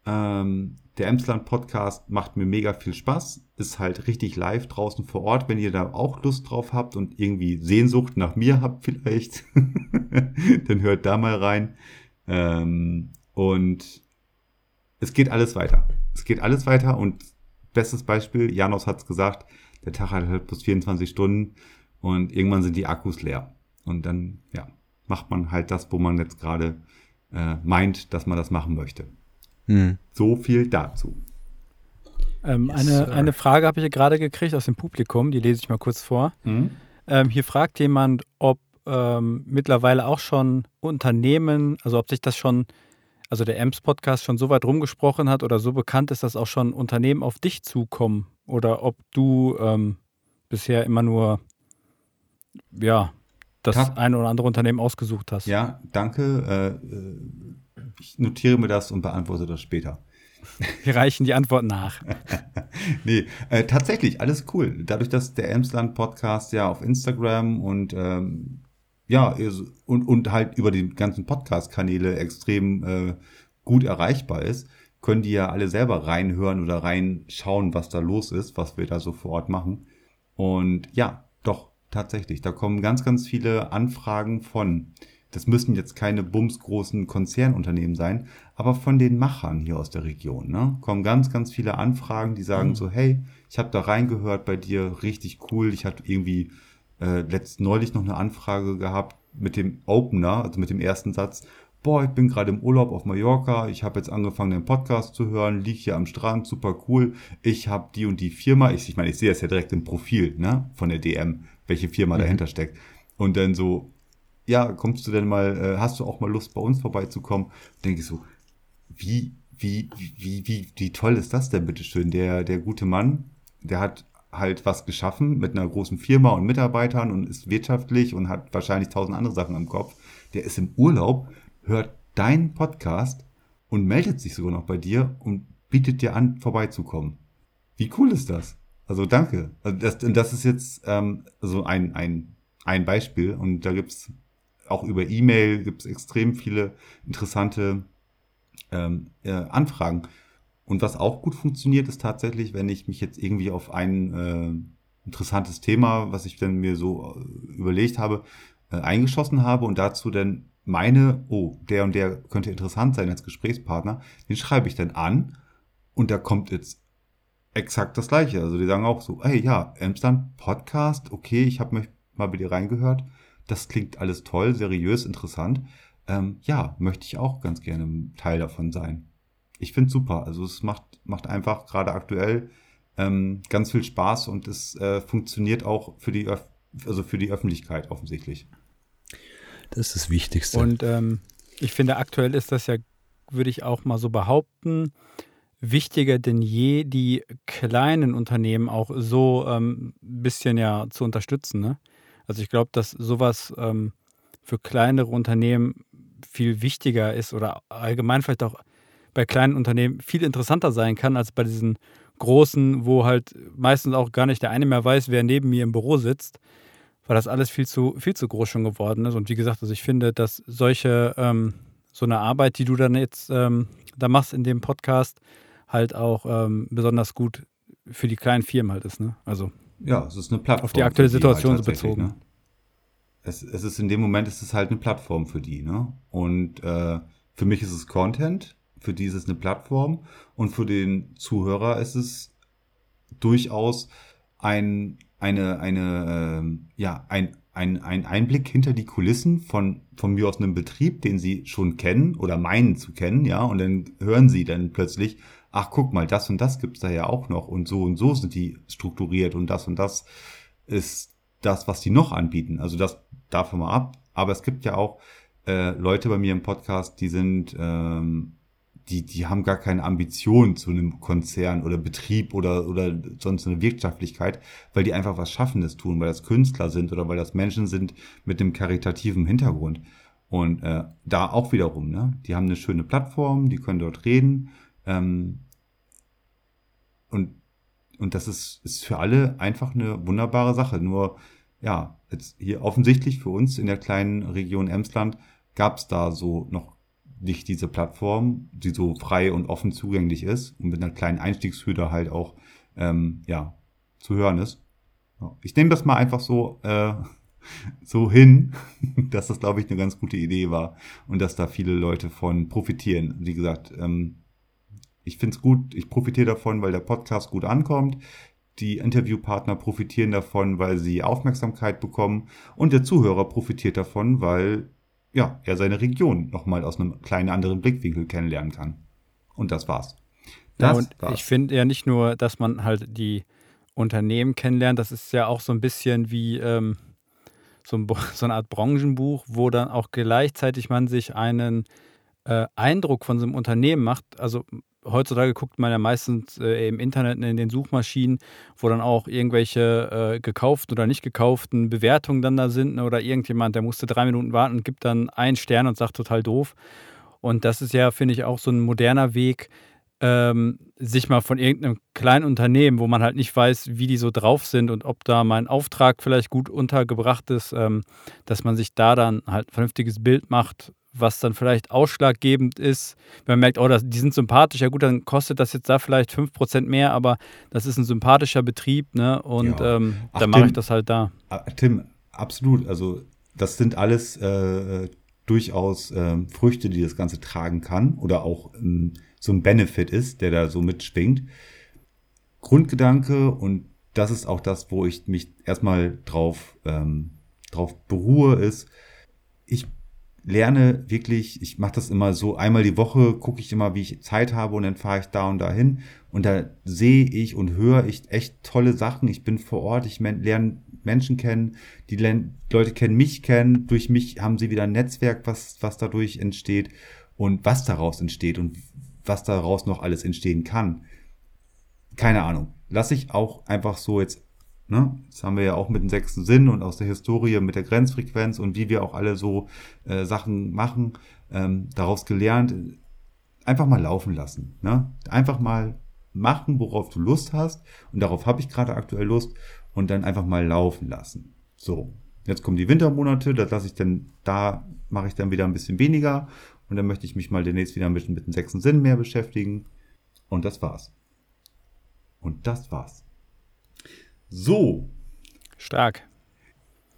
Ähm, der Emsland Podcast macht mir mega viel Spaß. Ist halt richtig live draußen vor Ort. Wenn ihr da auch Lust drauf habt und irgendwie Sehnsucht nach mir habt vielleicht, dann hört da mal rein. Ähm, und es geht alles weiter. Es geht alles weiter und bestes Beispiel, Janos hat es gesagt, der Tag hat halt plus 24 Stunden und irgendwann sind die Akkus leer. Und dann, ja, macht man halt das, wo man jetzt gerade äh, meint, dass man das machen möchte. Hm. So viel dazu. Ähm, yes, eine, eine Frage habe ich hier gerade gekriegt aus dem Publikum, die lese ich mal kurz vor. Mhm. Ähm, hier fragt jemand, ob ähm, mittlerweile auch schon Unternehmen, also ob sich das schon, also der EMS-Podcast schon so weit rumgesprochen hat oder so bekannt ist, dass auch schon Unternehmen auf dich zukommen oder ob du ähm, bisher immer nur, ja, das Tag. ein oder andere Unternehmen ausgesucht hast. Ja, danke. Äh, äh, ich notiere mir das und beantworte das später. Wir reichen die Antwort nach. nee, äh, tatsächlich, alles cool. Dadurch, dass der Emsland Podcast ja auf Instagram und ähm, ja, und, und halt über die ganzen Podcast-Kanäle extrem äh, gut erreichbar ist, können die ja alle selber reinhören oder reinschauen, was da los ist, was wir da so vor Ort machen. Und ja, doch, tatsächlich. Da kommen ganz, ganz viele Anfragen von. Das müssen jetzt keine bumsgroßen Konzernunternehmen sein, aber von den Machern hier aus der Region. Ne? Kommen ganz, ganz viele Anfragen, die sagen mhm. so, hey, ich habe da reingehört bei dir, richtig cool. Ich hatte irgendwie äh, letzt neulich noch eine Anfrage gehabt mit dem Opener, also mit dem ersten Satz. Boah, ich bin gerade im Urlaub auf Mallorca, ich habe jetzt angefangen, den Podcast zu hören, liege hier am Strand, super cool. Ich habe die und die Firma, ich, ich meine, ich sehe das ja direkt im Profil ne, von der DM, welche Firma mhm. dahinter steckt. Und dann so, ja, kommst du denn mal, äh, hast du auch mal Lust, bei uns vorbeizukommen? Denke ich so, wie, wie, wie, wie, wie toll ist das denn, bitteschön? Der, der gute Mann, der hat halt was geschaffen mit einer großen Firma und Mitarbeitern und ist wirtschaftlich und hat wahrscheinlich tausend andere Sachen im Kopf. Der ist im Urlaub, hört deinen Podcast und meldet sich sogar noch bei dir und bietet dir an, vorbeizukommen. Wie cool ist das? Also danke. Also das, das ist jetzt ähm, so ein, ein, ein Beispiel und da gibt's auch über E-Mail gibt's extrem viele interessante ähm, äh, Anfragen. Und was auch gut funktioniert, ist tatsächlich, wenn ich mich jetzt irgendwie auf ein äh, interessantes Thema, was ich dann mir so äh, überlegt habe, äh, eingeschossen habe und dazu dann meine, oh, der und der könnte interessant sein als Gesprächspartner, den schreibe ich dann an und da kommt jetzt exakt das Gleiche. Also die sagen auch so, hey ja, Amsterdam Podcast, okay, ich habe mich mal bei dir reingehört, das klingt alles toll, seriös, interessant. Ähm, ja, möchte ich auch ganz gerne Teil davon sein ich finde super. Also es macht, macht einfach gerade aktuell ähm, ganz viel Spaß und es äh, funktioniert auch für die, Öf also für die Öffentlichkeit offensichtlich. Das ist das Wichtigste. Und ähm, ich finde, aktuell ist das ja, würde ich auch mal so behaupten, wichtiger denn je, die kleinen Unternehmen auch so ein ähm, bisschen ja zu unterstützen. Ne? Also ich glaube, dass sowas ähm, für kleinere Unternehmen viel wichtiger ist oder allgemein vielleicht auch bei kleinen Unternehmen viel interessanter sein kann als bei diesen großen, wo halt meistens auch gar nicht der eine mehr weiß, wer neben mir im Büro sitzt, weil das alles viel zu, viel zu groß schon geworden ist. Und wie gesagt, also ich finde, dass solche, ähm, so eine Arbeit, die du dann jetzt ähm, da machst in dem Podcast, halt auch ähm, besonders gut für die kleinen Firmen halt ist. Ne? Also ja, es ist eine Plattform. Auf die aktuelle Situation halt bezogen. Ne? Es, es, ist in dem Moment ist es halt eine Plattform für die. Ne? Und äh, für mich ist es Content für die ist es eine Plattform und für den Zuhörer ist es durchaus ein, eine, eine, äh, ja, ein, ein, ein Einblick hinter die Kulissen von, von mir aus einem Betrieb, den sie schon kennen oder meinen zu kennen, ja, und dann hören sie dann plötzlich, ach guck mal, das und das gibt's da ja auch noch und so und so sind die strukturiert und das und das ist das, was die noch anbieten. Also das davon mal ab. Aber es gibt ja auch äh, Leute bei mir im Podcast, die sind ähm, die, die haben gar keine Ambition zu einem Konzern oder Betrieb oder, oder sonst eine Wirtschaftlichkeit, weil die einfach was Schaffendes tun, weil das Künstler sind oder weil das Menschen sind mit einem karitativen Hintergrund. Und äh, da auch wiederum, ne? Die haben eine schöne Plattform, die können dort reden. Ähm, und, und das ist, ist für alle einfach eine wunderbare Sache. Nur, ja, jetzt hier offensichtlich für uns in der kleinen Region Emsland gab es da so noch nicht diese Plattform, die so frei und offen zugänglich ist und mit einer kleinen Einstiegshürde halt auch ähm, ja, zu hören ist. Ich nehme das mal einfach so, äh, so hin, dass das, glaube ich, eine ganz gute Idee war und dass da viele Leute von profitieren. Wie gesagt, ähm, ich finde es gut, ich profitiere davon, weil der Podcast gut ankommt. Die Interviewpartner profitieren davon, weil sie Aufmerksamkeit bekommen. Und der Zuhörer profitiert davon, weil ja, er seine Region nochmal aus einem kleinen anderen Blickwinkel kennenlernen kann. Und das war's. Das ja, und war's. ich finde ja nicht nur, dass man halt die Unternehmen kennenlernt, das ist ja auch so ein bisschen wie ähm, so, ein, so, eine Art Branchenbuch, wo dann auch gleichzeitig man sich einen äh, Eindruck von so einem Unternehmen macht. Also heutzutage guckt man ja meistens äh, im Internet in den Suchmaschinen, wo dann auch irgendwelche äh, gekauften oder nicht gekauften Bewertungen dann da sind. Ne? Oder irgendjemand, der musste drei Minuten warten und gibt dann einen Stern und sagt total doof. Und das ist ja, finde ich, auch so ein moderner Weg, ähm, sich mal von irgendeinem kleinen Unternehmen, wo man halt nicht weiß, wie die so drauf sind und ob da mein Auftrag vielleicht gut untergebracht ist, ähm, dass man sich da dann halt ein vernünftiges Bild macht, was dann vielleicht ausschlaggebend ist, wenn man merkt, oh, das, die sind sympathisch, ja gut, dann kostet das jetzt da vielleicht 5% mehr, aber das ist ein sympathischer Betrieb, ne? Und ja. ähm, Ach, dann mache ich das halt da. Ah, Tim, absolut. Also das sind alles äh, durchaus äh, Früchte, die das Ganze tragen kann oder auch ähm, so ein Benefit ist, der da so mitschwingt. Grundgedanke und das ist auch das, wo ich mich erstmal drauf, ähm, drauf beruhe, ist, ich lerne wirklich, ich mache das immer so, einmal die Woche gucke ich immer, wie ich Zeit habe und dann fahre ich da und dahin und da sehe ich und höre ich echt tolle Sachen. Ich bin vor Ort, ich lerne Menschen kennen, die Leute kennen mich kennen, durch mich haben sie wieder ein Netzwerk, was, was dadurch entsteht und was daraus entsteht und was daraus noch alles entstehen kann. Keine Ahnung. Lass ich auch einfach so jetzt Ne? Das haben wir ja auch mit dem sechsten Sinn und aus der Historie mit der Grenzfrequenz und wie wir auch alle so äh, Sachen machen, ähm, daraus gelernt. Einfach mal laufen lassen. Ne? Einfach mal machen, worauf du Lust hast. Und darauf habe ich gerade aktuell Lust. Und dann einfach mal laufen lassen. So. Jetzt kommen die Wintermonate, da lasse ich dann, da mache ich dann wieder ein bisschen weniger. Und dann möchte ich mich mal demnächst wieder ein bisschen mit dem sechsten Sinn mehr beschäftigen. Und das war's. Und das war's. So. Stark.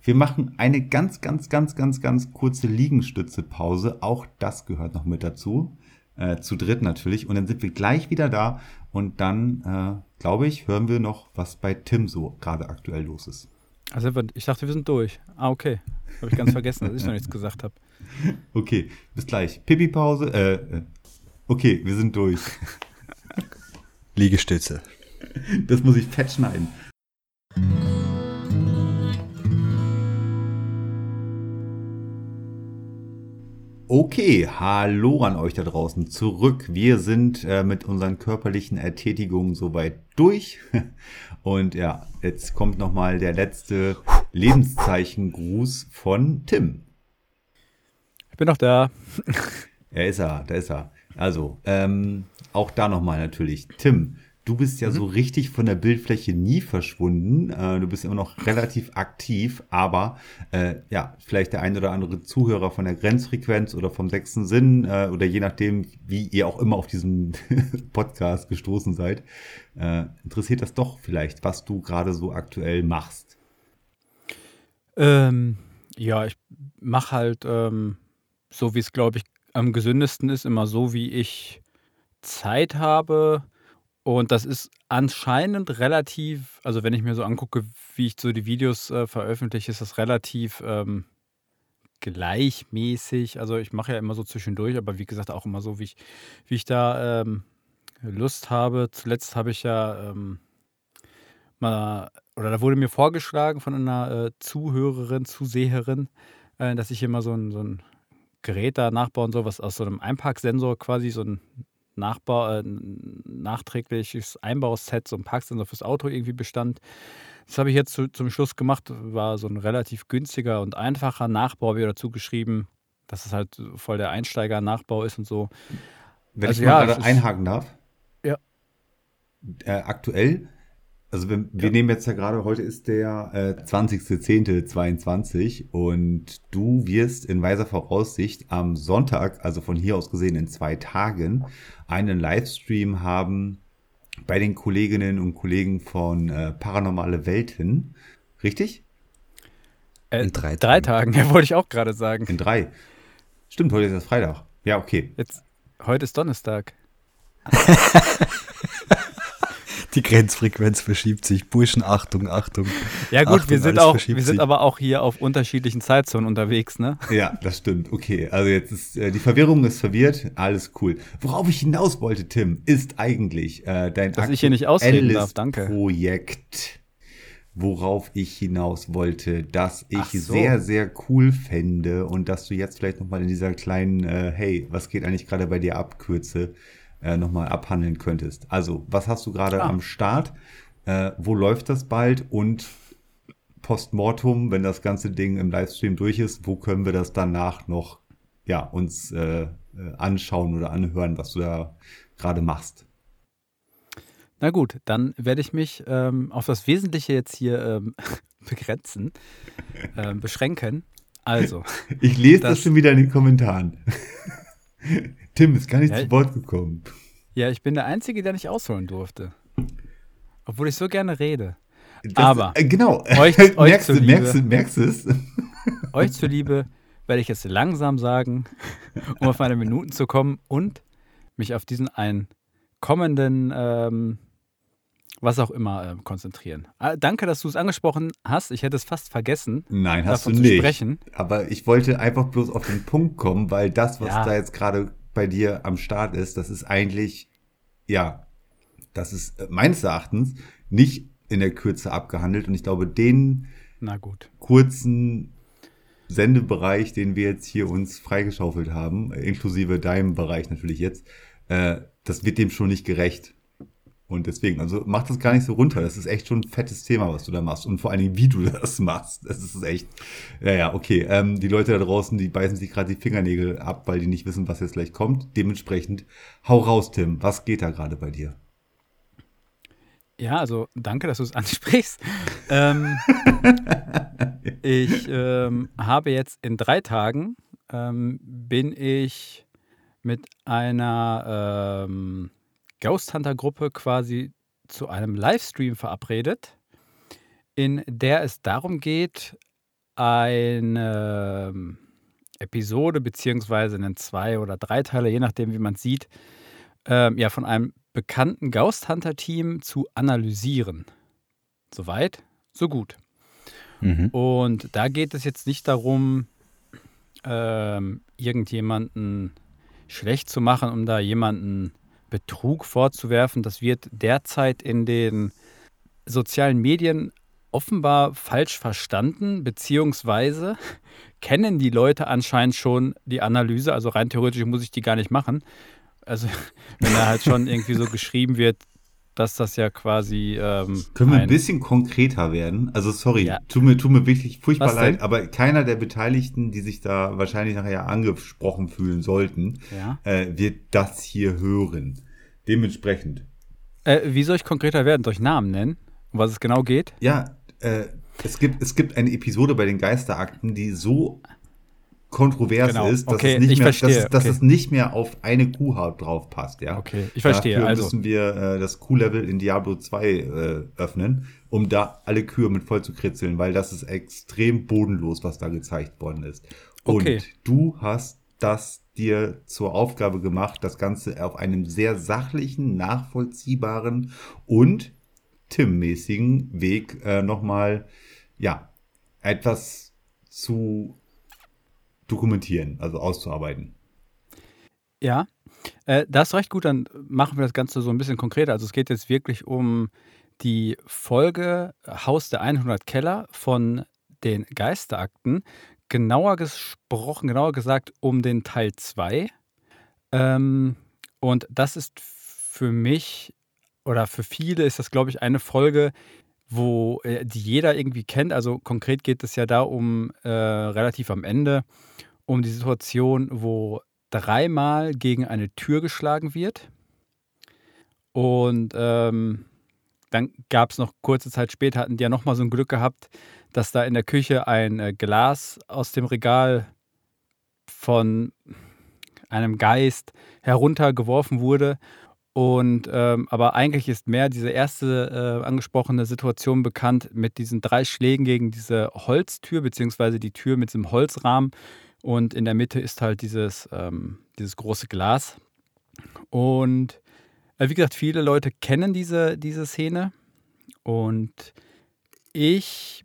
Wir machen eine ganz, ganz, ganz, ganz, ganz kurze Liegenstütze-Pause. Auch das gehört noch mit dazu. Äh, zu dritt natürlich. Und dann sind wir gleich wieder da. Und dann, äh, glaube ich, hören wir noch, was bei Tim so gerade aktuell los ist. Also ich dachte, wir sind durch. Ah, okay. Habe ich ganz vergessen, dass ich noch nichts gesagt habe. Okay, bis gleich. Pipi-Pause. Äh, äh, okay, wir sind durch. Liegestütze. Das muss ich fett schneiden. Okay, hallo an euch da draußen zurück. Wir sind äh, mit unseren körperlichen Ertätigungen soweit durch. Und ja, jetzt kommt nochmal der letzte Lebenszeichengruß von Tim. Ich bin noch da. Er ist er, da ist er. Also, ähm, auch da nochmal natürlich. Tim, Du bist ja mhm. so richtig von der Bildfläche nie verschwunden. Äh, du bist immer noch relativ aktiv, aber äh, ja, vielleicht der ein oder andere Zuhörer von der Grenzfrequenz oder vom sechsten Sinn äh, oder je nachdem, wie ihr auch immer auf diesen Podcast gestoßen seid, äh, interessiert das doch vielleicht, was du gerade so aktuell machst. Ähm, ja, ich mache halt ähm, so, wie es glaube ich am gesündesten ist, immer so, wie ich Zeit habe und das ist anscheinend relativ, also wenn ich mir so angucke, wie ich so die Videos äh, veröffentliche, ist das relativ ähm, gleichmäßig. Also ich mache ja immer so zwischendurch, aber wie gesagt auch immer so, wie ich, wie ich da ähm, Lust habe. Zuletzt habe ich ja ähm, mal, oder da wurde mir vorgeschlagen von einer äh, Zuhörerin, Zuseherin, äh, dass ich immer so ein, so ein Gerät da nachbauen soll, was aus so einem Einparksensor quasi so ein Nachbau, äh, nachträgliches Einbauset, so ein Parksensor fürs Auto irgendwie bestand. Das habe ich jetzt zu, zum Schluss gemacht, war so ein relativ günstiger und einfacher Nachbau, wie dazu geschrieben, dass es halt voll der Einsteiger-Nachbau ist und so. Wenn also, ich mal ja, gerade einhaken darf. Ja. Äh, aktuell also wir, wir nehmen jetzt ja gerade, heute ist der äh, 20.10.22 und du wirst in weiser Voraussicht am Sonntag, also von hier aus gesehen in zwei Tagen, einen Livestream haben bei den Kolleginnen und Kollegen von äh, Paranormale Welten. Richtig? Äh, in drei, drei Tagen, ja, wollte ich auch gerade sagen. In drei. Stimmt, heute ist das Freitag. Ja, okay. Jetzt, heute ist Donnerstag. Die Grenzfrequenz verschiebt sich. Burschen, Achtung, Achtung. Ja gut, Achtung, wir sind auch, wir sind aber auch hier auf unterschiedlichen Zeitzonen unterwegs, ne? Ja, das stimmt. Okay, also jetzt ist äh, die Verwirrung ist verwirrt. Alles cool. Worauf ich hinaus wollte, Tim, ist eigentlich äh, dein Dass ich hier nicht ausreden darf, danke. Projekt. Worauf ich hinaus wollte, dass ich so. sehr, sehr cool fände und dass du jetzt vielleicht nochmal in dieser kleinen, äh, hey, was geht eigentlich gerade bei dir ab, Kürze, äh, nochmal abhandeln könntest. Also, was hast du gerade ah. am Start? Äh, wo läuft das bald? Und postmortum, wenn das ganze Ding im Livestream durch ist, wo können wir das danach noch ja, uns äh, äh anschauen oder anhören, was du da gerade machst? Na gut, dann werde ich mich ähm, auf das Wesentliche jetzt hier ähm, begrenzen, ähm, beschränken. Also. Ich lese das, das, schon wieder in den Kommentaren. Tim ist gar nicht ja, zu Wort gekommen. Ja, ich bin der Einzige, der nicht ausholen durfte. Obwohl ich so gerne rede. Das, Aber äh, genau. Euch, euch merkst, zuliebe, merkst, merkst es? Euch zuliebe werde ich es langsam sagen, um auf meine Minuten zu kommen und mich auf diesen einen kommenden, ähm, was auch immer, äh, konzentrieren. Ah, danke, dass du es angesprochen hast. Ich hätte es fast vergessen. Nein, hast du nicht. Sprechen. Aber ich wollte einfach bloß auf den Punkt kommen, weil das, was ja. da jetzt gerade bei dir am Start ist, das ist eigentlich, ja, das ist äh, meines Erachtens nicht in der Kürze abgehandelt. Und ich glaube, den kurzen Sendebereich, den wir jetzt hier uns freigeschaufelt haben, inklusive deinem Bereich natürlich jetzt, äh, das wird dem schon nicht gerecht. Und deswegen, also mach das gar nicht so runter. Das ist echt schon ein fettes Thema, was du da machst. Und vor allen Dingen, wie du das machst. Das ist echt, ja, ja, okay. Ähm, die Leute da draußen, die beißen sich gerade die Fingernägel ab, weil die nicht wissen, was jetzt gleich kommt. Dementsprechend, hau raus, Tim. Was geht da gerade bei dir? Ja, also danke, dass du es ansprichst. ähm, ich ähm, habe jetzt in drei Tagen ähm, bin ich mit einer ähm, Ghost Hunter Gruppe quasi zu einem Livestream verabredet, in der es darum geht, eine ähm, Episode beziehungsweise einen zwei oder drei Teile, je nachdem wie man es sieht, ähm, ja von einem bekannten Ghost Hunter Team zu analysieren. Soweit, so gut. Mhm. Und da geht es jetzt nicht darum, ähm, irgendjemanden schlecht zu machen, um da jemanden Betrug vorzuwerfen. Das wird derzeit in den sozialen Medien offenbar falsch verstanden, beziehungsweise kennen die Leute anscheinend schon die Analyse. Also rein theoretisch muss ich die gar nicht machen. Also wenn da halt schon irgendwie so geschrieben wird, dass das ja quasi. Ähm, Können wir ein, bisschen konkreter werden? Also, sorry, ja. tut, mir, tut mir wirklich furchtbar leid, aber keiner der Beteiligten, die sich da wahrscheinlich nachher angesprochen fühlen sollten, ja. äh, wird das hier hören. Dementsprechend. Äh, wie soll ich konkreter werden? Soll ich Namen nennen? Um was es genau geht? Ja, äh, es, gibt, es gibt eine Episode bei den Geisterakten, die so kontrovers genau. ist, dass, okay, es nicht mehr, dass, okay. dass, es nicht mehr auf eine Kuhhaut drauf passt. Ja? Okay, ich verstehe. Dafür also. müssen wir äh, das Kuhlevel in Diablo 2 äh, öffnen, um da alle Kühe mit voll zu kritzeln, weil das ist extrem bodenlos, was da gezeigt worden ist. Und okay. du hast das dir zur Aufgabe gemacht, das Ganze auf einem sehr sachlichen, nachvollziehbaren und Tim-mäßigen Weg äh, nochmal, ja, etwas zu dokumentieren, also auszuarbeiten. Ja, äh, das ist recht gut. Dann machen wir das Ganze so ein bisschen konkreter. Also es geht jetzt wirklich um die Folge Haus der 100 Keller von den Geisterakten. Genauer gesprochen, genauer gesagt um den Teil 2. Ähm, und das ist für mich oder für viele ist das, glaube ich, eine Folge, wo äh, die jeder irgendwie kennt. Also konkret geht es ja da um äh, relativ am Ende um die Situation, wo dreimal gegen eine Tür geschlagen wird. Und ähm, dann gab es noch kurze Zeit später, hatten die ja nochmal so ein Glück gehabt, dass da in der Küche ein äh, Glas aus dem Regal von einem Geist heruntergeworfen wurde und ähm, aber eigentlich ist mehr diese erste äh, angesprochene Situation bekannt mit diesen drei Schlägen gegen diese Holztür, beziehungsweise die Tür mit diesem Holzrahmen. Und in der Mitte ist halt dieses, ähm, dieses große Glas. Und äh, wie gesagt, viele Leute kennen diese, diese Szene. Und ich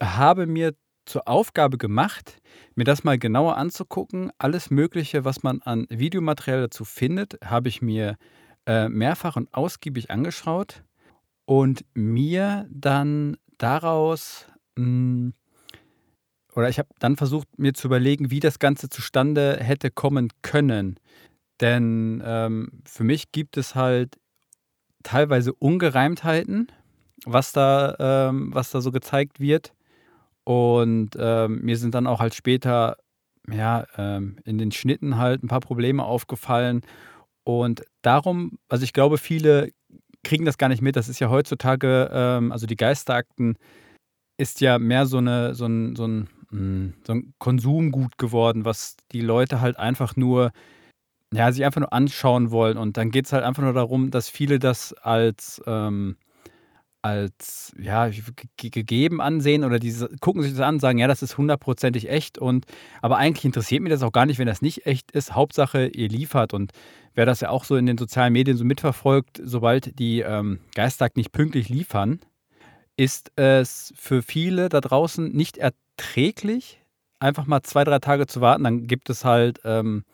habe mir zur Aufgabe gemacht, mir das mal genauer anzugucken. Alles Mögliche, was man an Videomaterial dazu findet, habe ich mir äh, mehrfach und ausgiebig angeschaut und mir dann daraus mh, hm, oder ich habe dann versucht, mir zu überlegen, wie das Ganze zustande hätte kommen können. Denn ähm, für mich gibt es halt teilweise Ungereimtheiten, was da, ähm, was da so gezeigt wird. Und ähm, mir sind dann auch halt später ja, ähm, in den Schnitten halt ein paar Probleme aufgefallen. Und darum, also ich glaube, viele kriegen das gar nicht mit. Das ist ja heutzutage, ähm, also die Geisterakten ist ja mehr so, eine, so, ein, so, ein, hm, so ein Konsumgut geworden, was die Leute halt einfach nur, ja, sich einfach nur anschauen wollen. Und dann geht es halt einfach nur darum, dass viele das als, ähm, als ja, gegeben ansehen oder die gucken sich das an und sagen, ja, das ist hundertprozentig echt und aber eigentlich interessiert mich das auch gar nicht, wenn das nicht echt ist. Hauptsache, ihr liefert und wer das ja auch so in den sozialen Medien so mitverfolgt, sobald die ähm, Geistag nicht pünktlich liefern, ist es für viele da draußen nicht erträglich, einfach mal zwei, drei Tage zu warten. Dann gibt es halt ähm,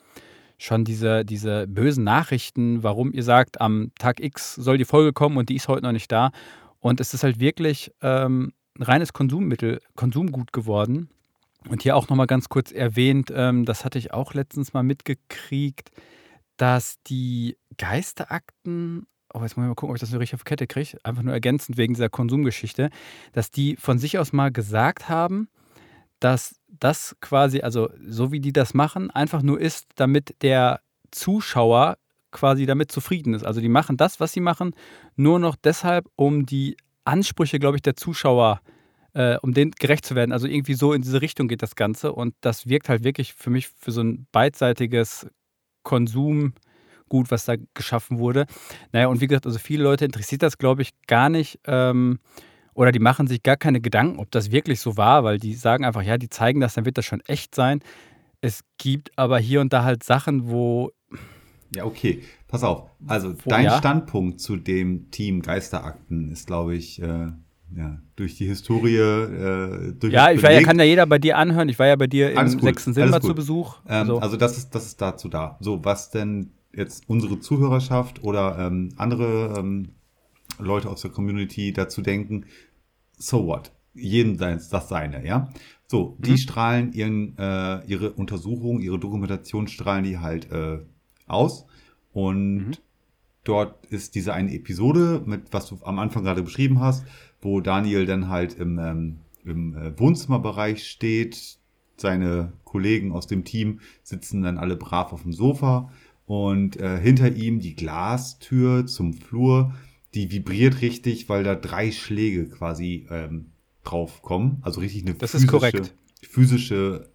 schon diese, diese bösen Nachrichten, warum ihr sagt, am Tag X soll die Folge kommen und die ist heute noch nicht da. Und es ist halt wirklich ähm, ein reines Konsummittel, Konsumgut geworden. Und hier auch nochmal ganz kurz erwähnt, ähm, das hatte ich auch letztens mal mitgekriegt, dass die Geisterakten, oh, jetzt muss ich mal gucken, ob ich das so richtig auf Kette kriege, einfach nur ergänzend wegen dieser Konsumgeschichte, dass die von sich aus mal gesagt haben, dass das quasi, also so wie die das machen, einfach nur ist, damit der Zuschauer quasi damit zufrieden ist. Also die machen das, was sie machen, nur noch deshalb, um die Ansprüche, glaube ich, der Zuschauer, äh, um denen gerecht zu werden. Also irgendwie so in diese Richtung geht das Ganze und das wirkt halt wirklich für mich für so ein beidseitiges Konsumgut, was da geschaffen wurde. Naja, und wie gesagt, also viele Leute interessiert das, glaube ich, gar nicht. Ähm, oder die machen sich gar keine Gedanken, ob das wirklich so war, weil die sagen einfach, ja, die zeigen das, dann wird das schon echt sein. Es gibt aber hier und da halt Sachen, wo ja, okay. Pass auf. Also Wo, dein ja? Standpunkt zu dem Team Geisterakten ist, glaube ich, äh, ja, durch die Historie. Äh, durch ja, ich war ja, kann ja jeder bei dir anhören. Ich war ja bei dir im gut, sechsten Silber zu Besuch. Ähm, so. Also das ist, das ist dazu da. So, was denn jetzt unsere Zuhörerschaft oder ähm, andere ähm, Leute aus der Community dazu denken, so what? Jeden das seine, ja? So, die mhm. strahlen ihren, äh, ihre Untersuchung, ihre Dokumentation strahlen die halt äh, aus. Und mhm. dort ist diese eine Episode, mit was du am Anfang gerade beschrieben hast, wo Daniel dann halt im, ähm, im äh, Wohnzimmerbereich steht. Seine Kollegen aus dem Team sitzen dann alle brav auf dem Sofa und äh, hinter ihm die Glastür zum Flur, die vibriert richtig, weil da drei Schläge quasi ähm, drauf kommen. Also richtig eine das physische, physische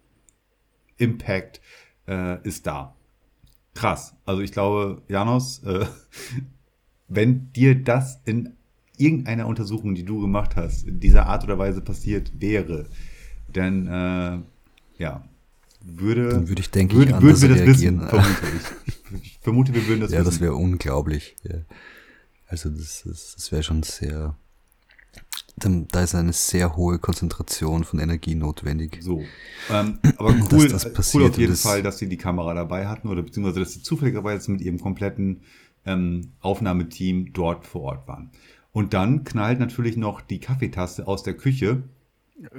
Impact äh, ist da krass. Also ich glaube, Janos, äh, wenn dir das in irgendeiner Untersuchung, die du gemacht hast, in dieser Art oder Weise passiert wäre, dann äh, ja, würde, dann würde ich denke würde, ich würden wir das reagieren. wissen, vermute ich. ich. vermute, wir würden das ja, wissen. Ja, das wäre unglaublich. Also das, das, das wäre schon sehr da ist eine sehr hohe Konzentration von Energie notwendig. So. Ähm, aber cool, das passiert, cool auf jeden Fall, dass sie die Kamera dabei hatten oder beziehungsweise, dass sie zufälligerweise mit ihrem kompletten ähm, Aufnahmeteam dort vor Ort waren. Und dann knallt natürlich noch die Kaffeetasse aus der Küche.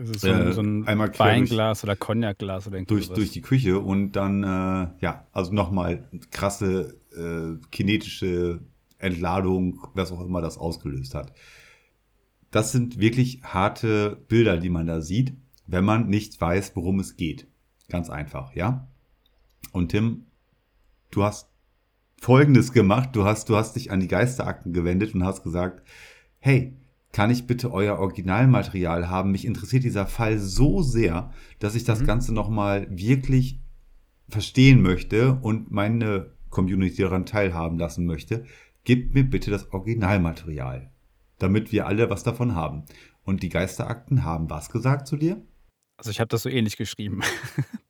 So, äh, so ein einmal Weinglas oder Cognacglas oder durch, durch die Küche und dann, äh, ja, also nochmal krasse äh, kinetische Entladung, was auch immer das ausgelöst hat das sind wirklich harte Bilder, die man da sieht, wenn man nicht weiß, worum es geht. Ganz einfach, ja? Und Tim, du hast Folgendes gemacht. Du hast, du hast dich an die Geisterakten gewendet und hast gesagt, hey, kann ich bitte euer Originalmaterial haben? Mich interessiert dieser Fall so sehr, dass ich das mhm. Ganze nochmal wirklich verstehen möchte und meine Community daran teilhaben lassen möchte. Gib mir bitte das Originalmaterial damit wir alle was davon haben. Und die Geisterakten haben was gesagt zu dir? Also ich habe das so ähnlich geschrieben.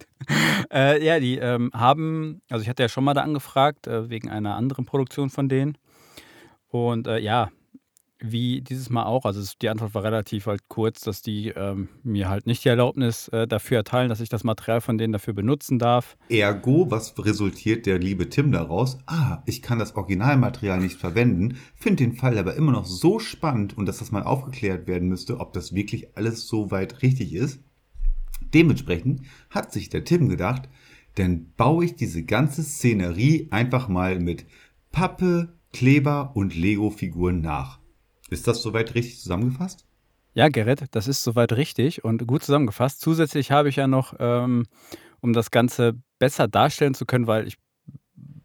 äh, ja, die ähm, haben, also ich hatte ja schon mal da angefragt, äh, wegen einer anderen Produktion von denen. Und äh, ja, wie dieses Mal auch. Also die Antwort war relativ halt kurz, dass die ähm, mir halt nicht die Erlaubnis äh, dafür erteilen, dass ich das Material von denen dafür benutzen darf. Ergo, was resultiert der liebe Tim daraus? Ah, ich kann das Originalmaterial nicht verwenden, finde den Fall aber immer noch so spannend und dass das mal aufgeklärt werden müsste, ob das wirklich alles so weit richtig ist. Dementsprechend hat sich der Tim gedacht, dann baue ich diese ganze Szenerie einfach mal mit Pappe, Kleber und Lego-Figuren nach. Ist das soweit richtig zusammengefasst? Ja, Gerrit, das ist soweit richtig und gut zusammengefasst. Zusätzlich habe ich ja noch, ähm, um das Ganze besser darstellen zu können, weil ich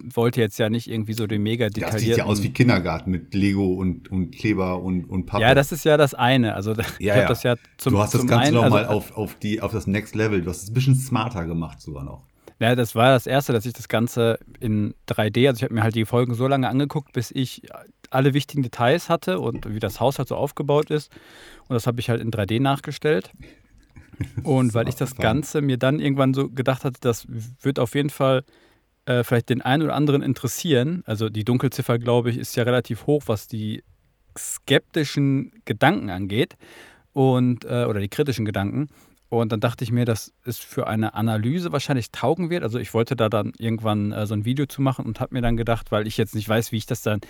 wollte jetzt ja nicht irgendwie so den mega detaillierten... Das sieht ja aus wie Kindergarten mit Lego und, und Kleber und, und Pappe. Ja, das ist ja das eine. Also ja, ich habe ja. das ja zum Du hast das Ganze nochmal also, auf, auf, auf das Next Level, du hast es ein bisschen smarter gemacht sogar noch. Ja, das war das erste, dass ich das Ganze in 3D, also ich habe mir halt die Folgen so lange angeguckt, bis ich alle wichtigen Details hatte und wie das Haus halt so aufgebaut ist. Und das habe ich halt in 3D nachgestellt. Und weil ich das Ganze mir dann irgendwann so gedacht hatte, das wird auf jeden Fall äh, vielleicht den einen oder anderen interessieren. Also die Dunkelziffer, glaube ich, ist ja relativ hoch, was die skeptischen Gedanken angeht und äh, oder die kritischen Gedanken. Und dann dachte ich mir, dass es für eine Analyse wahrscheinlich taugen wird. Also ich wollte da dann irgendwann äh, so ein Video zu machen und habe mir dann gedacht, weil ich jetzt nicht weiß, wie ich das dann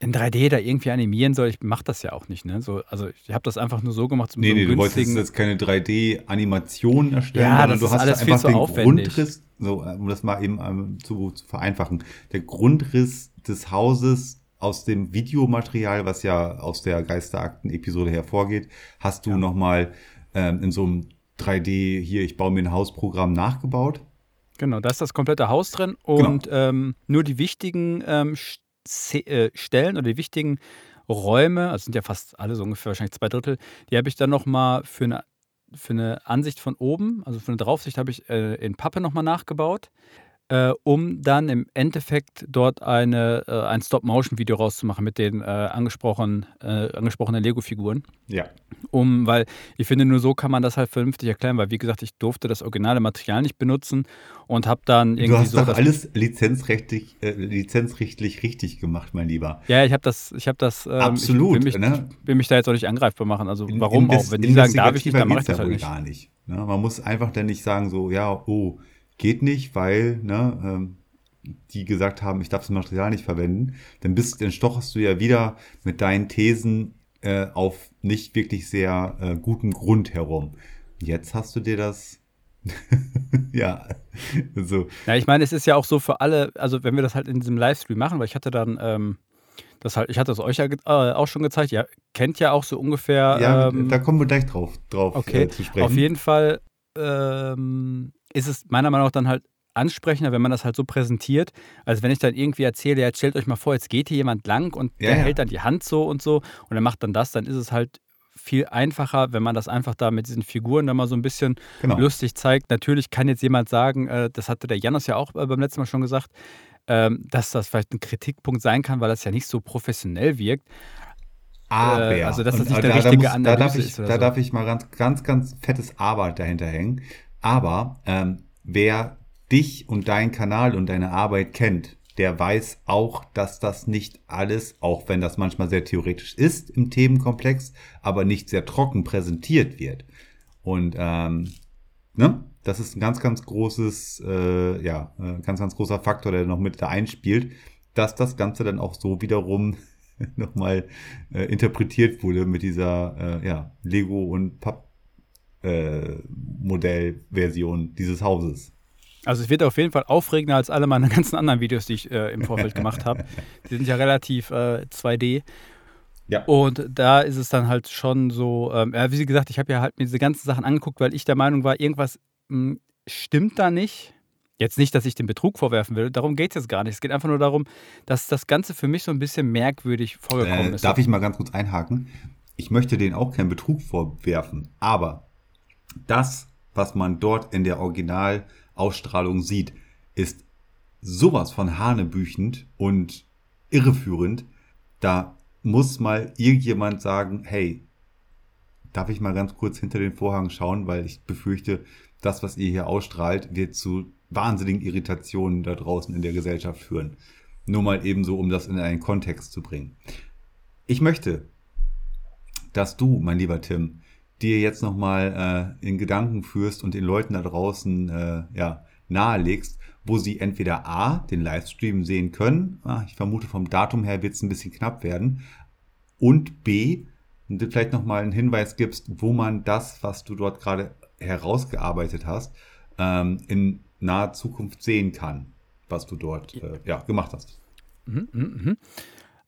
in 3D da irgendwie animieren soll, ich mache das ja auch nicht. Ne? So, also ich habe das einfach nur so gemacht. Nee, so nee, du wolltest jetzt keine 3D-Animation erstellen, ja, sondern du hast alles einfach den aufwendig. Grundriss, so, um das mal eben um, zu, zu vereinfachen, der Grundriss des Hauses aus dem Videomaterial, was ja aus der Geisterakten-Episode hervorgeht, hast du ja. nochmal ähm, in so einem 3D hier, ich baue mir ein Hausprogramm nachgebaut. Genau, da ist das komplette Haus drin und genau. ähm, nur die wichtigen ähm, äh, Stellen oder die wichtigen Räume, also sind ja fast alle so ungefähr wahrscheinlich zwei Drittel, die habe ich dann nochmal für eine, für eine Ansicht von oben, also für eine Draufsicht habe ich äh, in Pappe nochmal nachgebaut äh, um dann im Endeffekt dort eine, äh, ein Stop-Motion-Video rauszumachen mit den äh, angesprochen, äh, angesprochenen Lego-Figuren. Ja. Um, weil ich finde, nur so kann man das halt vernünftig erklären, weil wie gesagt, ich durfte das originale Material nicht benutzen und habe dann irgendwie du hast so. Doch alles lizenzrechtlich, äh, lizenzrechtlich richtig gemacht, mein Lieber. Ja, ich habe das, ich habe das. Ähm, Absolut. Ich will mich, ne? will mich da jetzt auch nicht angreifbar machen. Also warum in, in auch? Wenn die sagen, darf ich nicht, dann mache ich das halt nicht. Gar nicht. Ne? Man muss einfach dann nicht sagen so, ja, oh geht nicht, weil ne, ähm, die gesagt haben, ich darf das Material nicht verwenden, dann bist, dann stocherst du ja wieder mit deinen Thesen äh, auf nicht wirklich sehr äh, gutem Grund herum. Jetzt hast du dir das ja, so. Ja, ich meine, es ist ja auch so für alle, also wenn wir das halt in diesem Livestream machen, weil ich hatte dann ähm, das halt, ich hatte es euch ja äh, auch schon gezeigt, ja, kennt ja auch so ungefähr. Ja, ähm, da kommen wir gleich drauf, drauf okay, äh, zu sprechen. Auf jeden Fall ähm, ist es meiner Meinung nach dann halt ansprechender, wenn man das halt so präsentiert, als wenn ich dann irgendwie erzähle, ja, stellt euch mal vor, jetzt geht hier jemand lang und ja, der ja. hält dann die Hand so und so und er macht dann das, dann ist es halt viel einfacher, wenn man das einfach da mit diesen Figuren dann mal so ein bisschen genau. lustig zeigt. Natürlich kann jetzt jemand sagen, äh, das hatte der Janos ja auch äh, beim letzten Mal schon gesagt, ähm, dass das vielleicht ein Kritikpunkt sein kann, weil das ja nicht so professionell wirkt. Aber, äh, also dass das nicht der da, richtige da muss, Analyse da darf ich, ist. da so. darf ich mal ganz, ganz, ganz fettes Aber dahinter hängen. Aber ähm, wer dich und deinen Kanal und deine Arbeit kennt, der weiß auch, dass das nicht alles, auch wenn das manchmal sehr theoretisch ist im Themenkomplex, aber nicht sehr trocken präsentiert wird. Und ähm, ne, das ist ein ganz, ganz großes, äh, ja, äh, ganz, ganz großer Faktor, der noch mit da einspielt, dass das Ganze dann auch so wiederum nochmal äh, interpretiert wurde mit dieser äh, ja, Lego und Papp äh, Modellversion dieses Hauses. Also es wird auf jeden Fall aufregender als alle meine ganzen anderen Videos, die ich äh, im Vorfeld gemacht habe. Die sind ja relativ äh, 2D. Ja. Und da ist es dann halt schon so, ähm, ja, wie gesagt, ich habe ja halt mir diese ganzen Sachen angeguckt, weil ich der Meinung war, irgendwas mh, hm, stimmt da nicht. Jetzt nicht, dass ich den Betrug vorwerfen will, darum geht es jetzt gar nicht. Es geht einfach nur darum, dass das Ganze für mich so ein bisschen merkwürdig vorgekommen äh, ist. Darf ich mal ganz kurz einhaken? Ich möchte denen auch keinen Betrug vorwerfen, aber das, was man dort in der Originalausstrahlung sieht, ist sowas von hanebüchend und irreführend. Da muss mal irgendjemand sagen, hey, darf ich mal ganz kurz hinter den Vorhang schauen, weil ich befürchte, das, was ihr hier ausstrahlt, wird zu wahnsinnigen Irritationen da draußen in der Gesellschaft führen. Nur mal ebenso, um das in einen Kontext zu bringen. Ich möchte, dass du, mein lieber Tim, dir jetzt nochmal äh, in Gedanken führst und den Leuten da draußen äh, ja, nahelegst, wo sie entweder A, den Livestream sehen können, ah, ich vermute vom Datum her wird es ein bisschen knapp werden, und B, und du vielleicht nochmal einen Hinweis gibst, wo man das, was du dort gerade herausgearbeitet hast, ähm, in naher Zukunft sehen kann, was du dort äh, ja, gemacht hast. Mhm, mhm, mhm.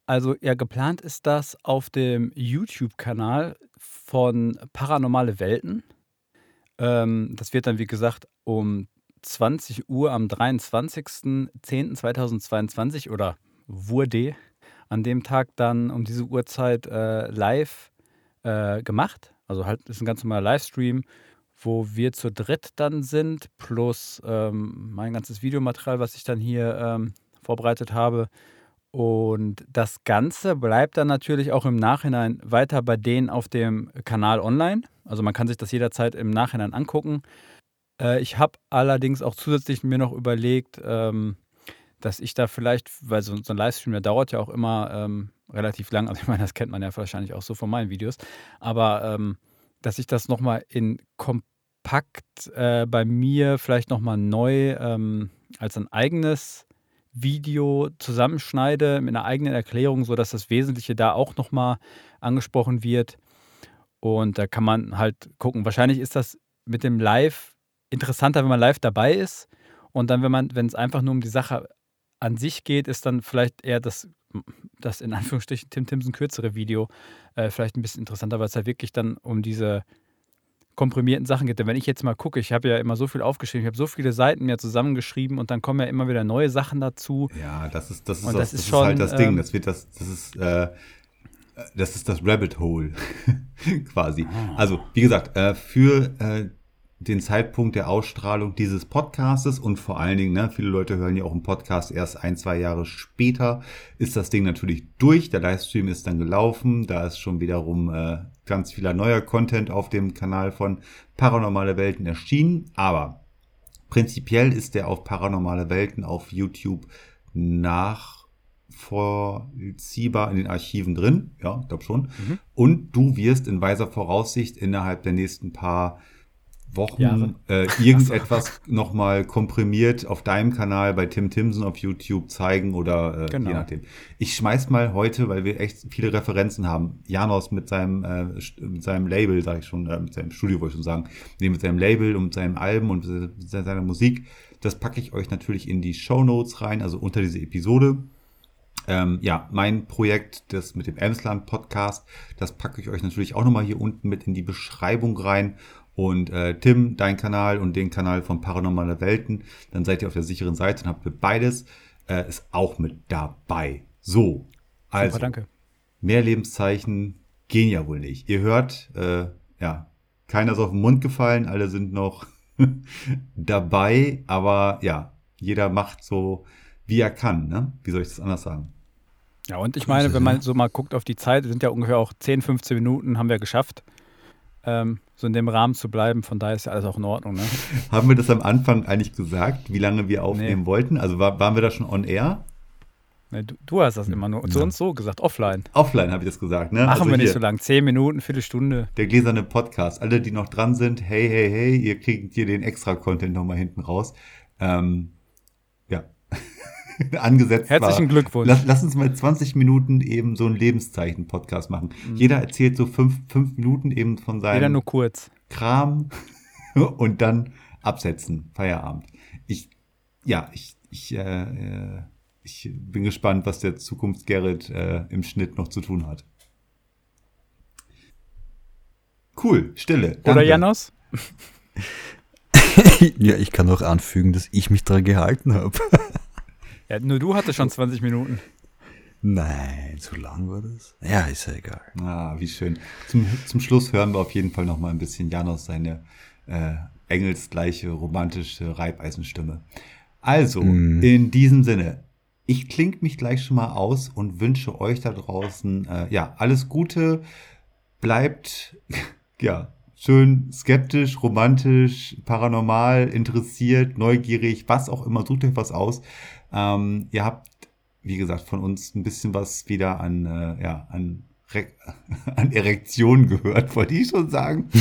Also ja, geplant ist das auf dem YouTube-Kanal von Paranormale Welten. Ähm, das wird dann, wie gesagt, um 20 Uhr am 23.10.2022 oder wurde an dem Tag dann um diese Uhrzeit äh, live äh, gemacht. Also halt ist ein ganz normaler Livestream, wo wir zu dritt dann sind, plus ähm, mein ganzes Videomaterial, was ich dann hier ähm, vorbereitet habe. Und das Ganze bleibt dann natürlich auch im Nachhinein weiter bei denen auf dem Kanal online. Also man kann sich das jederzeit im Nachhinein angucken. Äh, ich habe allerdings auch zusätzlich mir noch überlegt, ähm, dass ich da vielleicht, weil so, so ein Livestream, der dauert ja auch immer ähm, relativ lang, also ich meine, das kennt man ja wahrscheinlich auch so von meinen Videos, aber ähm, dass ich das nochmal in kompakt äh, bei mir vielleicht nochmal neu ähm, als ein eigenes Video zusammenschneide mit einer eigenen Erklärung, sodass das Wesentliche da auch nochmal angesprochen wird. Und da kann man halt gucken. Wahrscheinlich ist das mit dem Live interessanter, wenn man live dabei ist. Und dann, wenn man, wenn es einfach nur um die Sache an sich geht, ist dann vielleicht eher das, das in Anführungsstrichen Tim Timson kürzere Video äh, vielleicht ein bisschen interessanter, weil es halt wirklich dann um diese komprimierten Sachen geht. Denn wenn ich jetzt mal gucke, ich habe ja immer so viel aufgeschrieben, ich habe so viele Seiten mir zusammengeschrieben und dann kommen ja immer wieder neue Sachen dazu. Ja, das ist, das ist, auch, das ist, das schon, ist halt das Ding. Ähm, das wird das, das ist, äh, das ist das Rabbit Hole quasi. Ah. Also, wie gesagt, äh, für äh, den Zeitpunkt der Ausstrahlung dieses Podcastes und vor allen Dingen, ne, viele Leute hören ja auch einen Podcast erst ein, zwei Jahre später, ist das Ding natürlich durch. Der Livestream ist dann gelaufen. Da ist schon wiederum äh, ganz vieler neuer Content auf dem Kanal von Paranormale Welten erschienen. Aber prinzipiell ist der auf Paranormale Welten auf YouTube nachvollziehbar in den Archiven drin. Ja, ich glaube schon. Mhm. Und du wirst in weiser Voraussicht innerhalb der nächsten paar Wochen äh, irgendetwas so. nochmal komprimiert auf deinem Kanal bei Tim Timson auf YouTube zeigen oder äh, genau. je nachdem. Ich schmeiß mal heute, weil wir echt viele Referenzen haben, Janos mit seinem, äh, mit seinem Label, sage ich schon, äh, mit seinem Studio wollte ich schon sagen, nee, mit seinem Label und mit seinem Alben und mit seiner Musik. Das packe ich euch natürlich in die Show Notes rein, also unter diese Episode. Ähm, ja, mein Projekt, das mit dem Emsland Podcast, das packe ich euch natürlich auch nochmal hier unten mit in die Beschreibung rein. Und äh, Tim, dein Kanal und den Kanal von Paranormale Welten, dann seid ihr auf der sicheren Seite und habt beides, äh, ist auch mit dabei. So, also, Super, danke. mehr Lebenszeichen gehen ja wohl nicht. Ihr hört, äh, ja, keiner ist auf den Mund gefallen, alle sind noch dabei, aber ja, jeder macht so, wie er kann, ne? Wie soll ich das anders sagen? Ja, und ich meine, wenn man so mal guckt auf die Zeit, sind ja ungefähr auch 10, 15 Minuten haben wir geschafft ähm, so in dem Rahmen zu bleiben. Von daher ist ja alles auch in Ordnung. Ne? Haben wir das am Anfang eigentlich gesagt, wie lange wir aufnehmen nee. wollten? Also war, waren wir da schon on air? Nee, du, du, hast das immer nur zu ja. uns so gesagt, offline. Offline habe ich das gesagt, ne? Machen also wir nicht hier, so lang, zehn Minuten, Viertelstunde. Der gläserne Podcast. Alle, die noch dran sind, hey, hey, hey, ihr kriegt hier den extra Content nochmal hinten raus. Ähm. angesetzt Herzlichen war. Glückwunsch. Lass, lass, uns mal 20 Minuten eben so ein Lebenszeichen-Podcast machen. Mhm. Jeder erzählt so fünf, fünf Minuten eben von seinem Jeder nur kurz. Kram und dann absetzen. Feierabend. Ich, ja, ich, ich, äh, äh ich bin gespannt, was der Zukunfts-Gerrit äh, im Schnitt noch zu tun hat. Cool, Stille. Danke. Oder Janos? ja, ich kann auch anfügen, dass ich mich daran gehalten habe. Ja, nur du hattest schon 20 Minuten. Nein, so lang war das? Ja, ist ja egal. Ah, wie schön. Zum, zum Schluss hören wir auf jeden Fall noch mal ein bisschen Janos seine äh, engelsgleiche romantische Reibeisenstimme. Also, mm. in diesem Sinne, ich klinge mich gleich schon mal aus und wünsche euch da draußen äh, ja alles Gute. Bleibt ja schön skeptisch, romantisch, paranormal, interessiert, neugierig, was auch immer. Sucht euch was aus. Ähm, ihr habt, wie gesagt, von uns ein bisschen was wieder an, äh, ja, an, Re an Erektionen gehört, wollte ich schon sagen.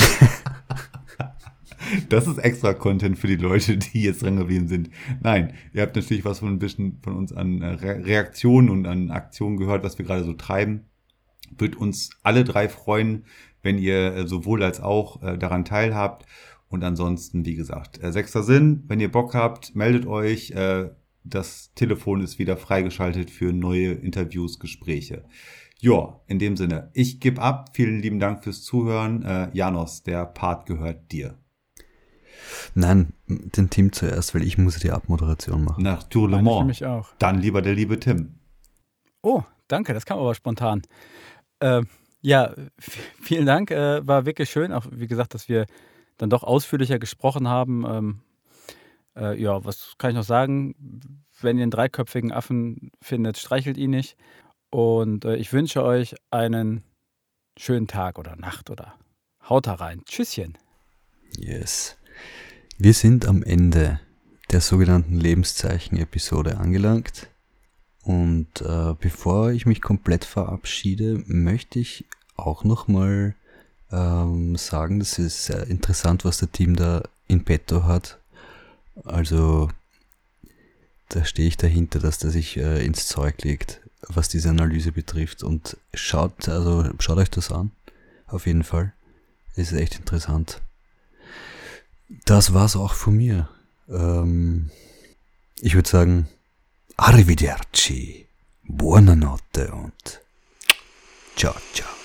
das ist extra Content für die Leute, die jetzt dran geblieben sind. Nein, ihr habt natürlich was von ein bisschen von uns an äh, Re Reaktionen und an Aktionen gehört, was wir gerade so treiben. Wird uns alle drei freuen, wenn ihr äh, sowohl als auch äh, daran teilhabt. Und ansonsten, wie gesagt, äh, sechster Sinn, wenn ihr Bock habt, meldet euch. Äh, das Telefon ist wieder freigeschaltet für neue Interviews, Gespräche. Ja, in dem Sinne, ich gebe ab. Vielen lieben Dank fürs Zuhören. Äh, Janos, der Part gehört dir. Nein, den Tim zuerst, weil ich muss die Abmoderation machen. Nach Tour Le Mans. mich auch. Dann lieber der liebe Tim. Oh, danke, das kam aber spontan. Äh, ja, vielen Dank. Äh, war wirklich schön. Auch wie gesagt, dass wir dann doch ausführlicher gesprochen haben. Ähm, äh, ja, was kann ich noch sagen? Wenn ihr einen dreiköpfigen Affen findet, streichelt ihn nicht. Und äh, ich wünsche euch einen schönen Tag oder Nacht oder haut da rein. Tschüsschen. Yes. Wir sind am Ende der sogenannten Lebenszeichen-Episode angelangt. Und äh, bevor ich mich komplett verabschiede, möchte ich auch nochmal ähm, sagen, das ist sehr interessant, was der Team da in petto hat. Also da stehe ich dahinter, dass der sich äh, ins Zeug legt, was diese Analyse betrifft. Und schaut, also schaut euch das an. Auf jeden Fall. Es ist echt interessant. Das war's auch von mir. Ähm, ich würde sagen, arrivederci, buonanotte und ciao, ciao.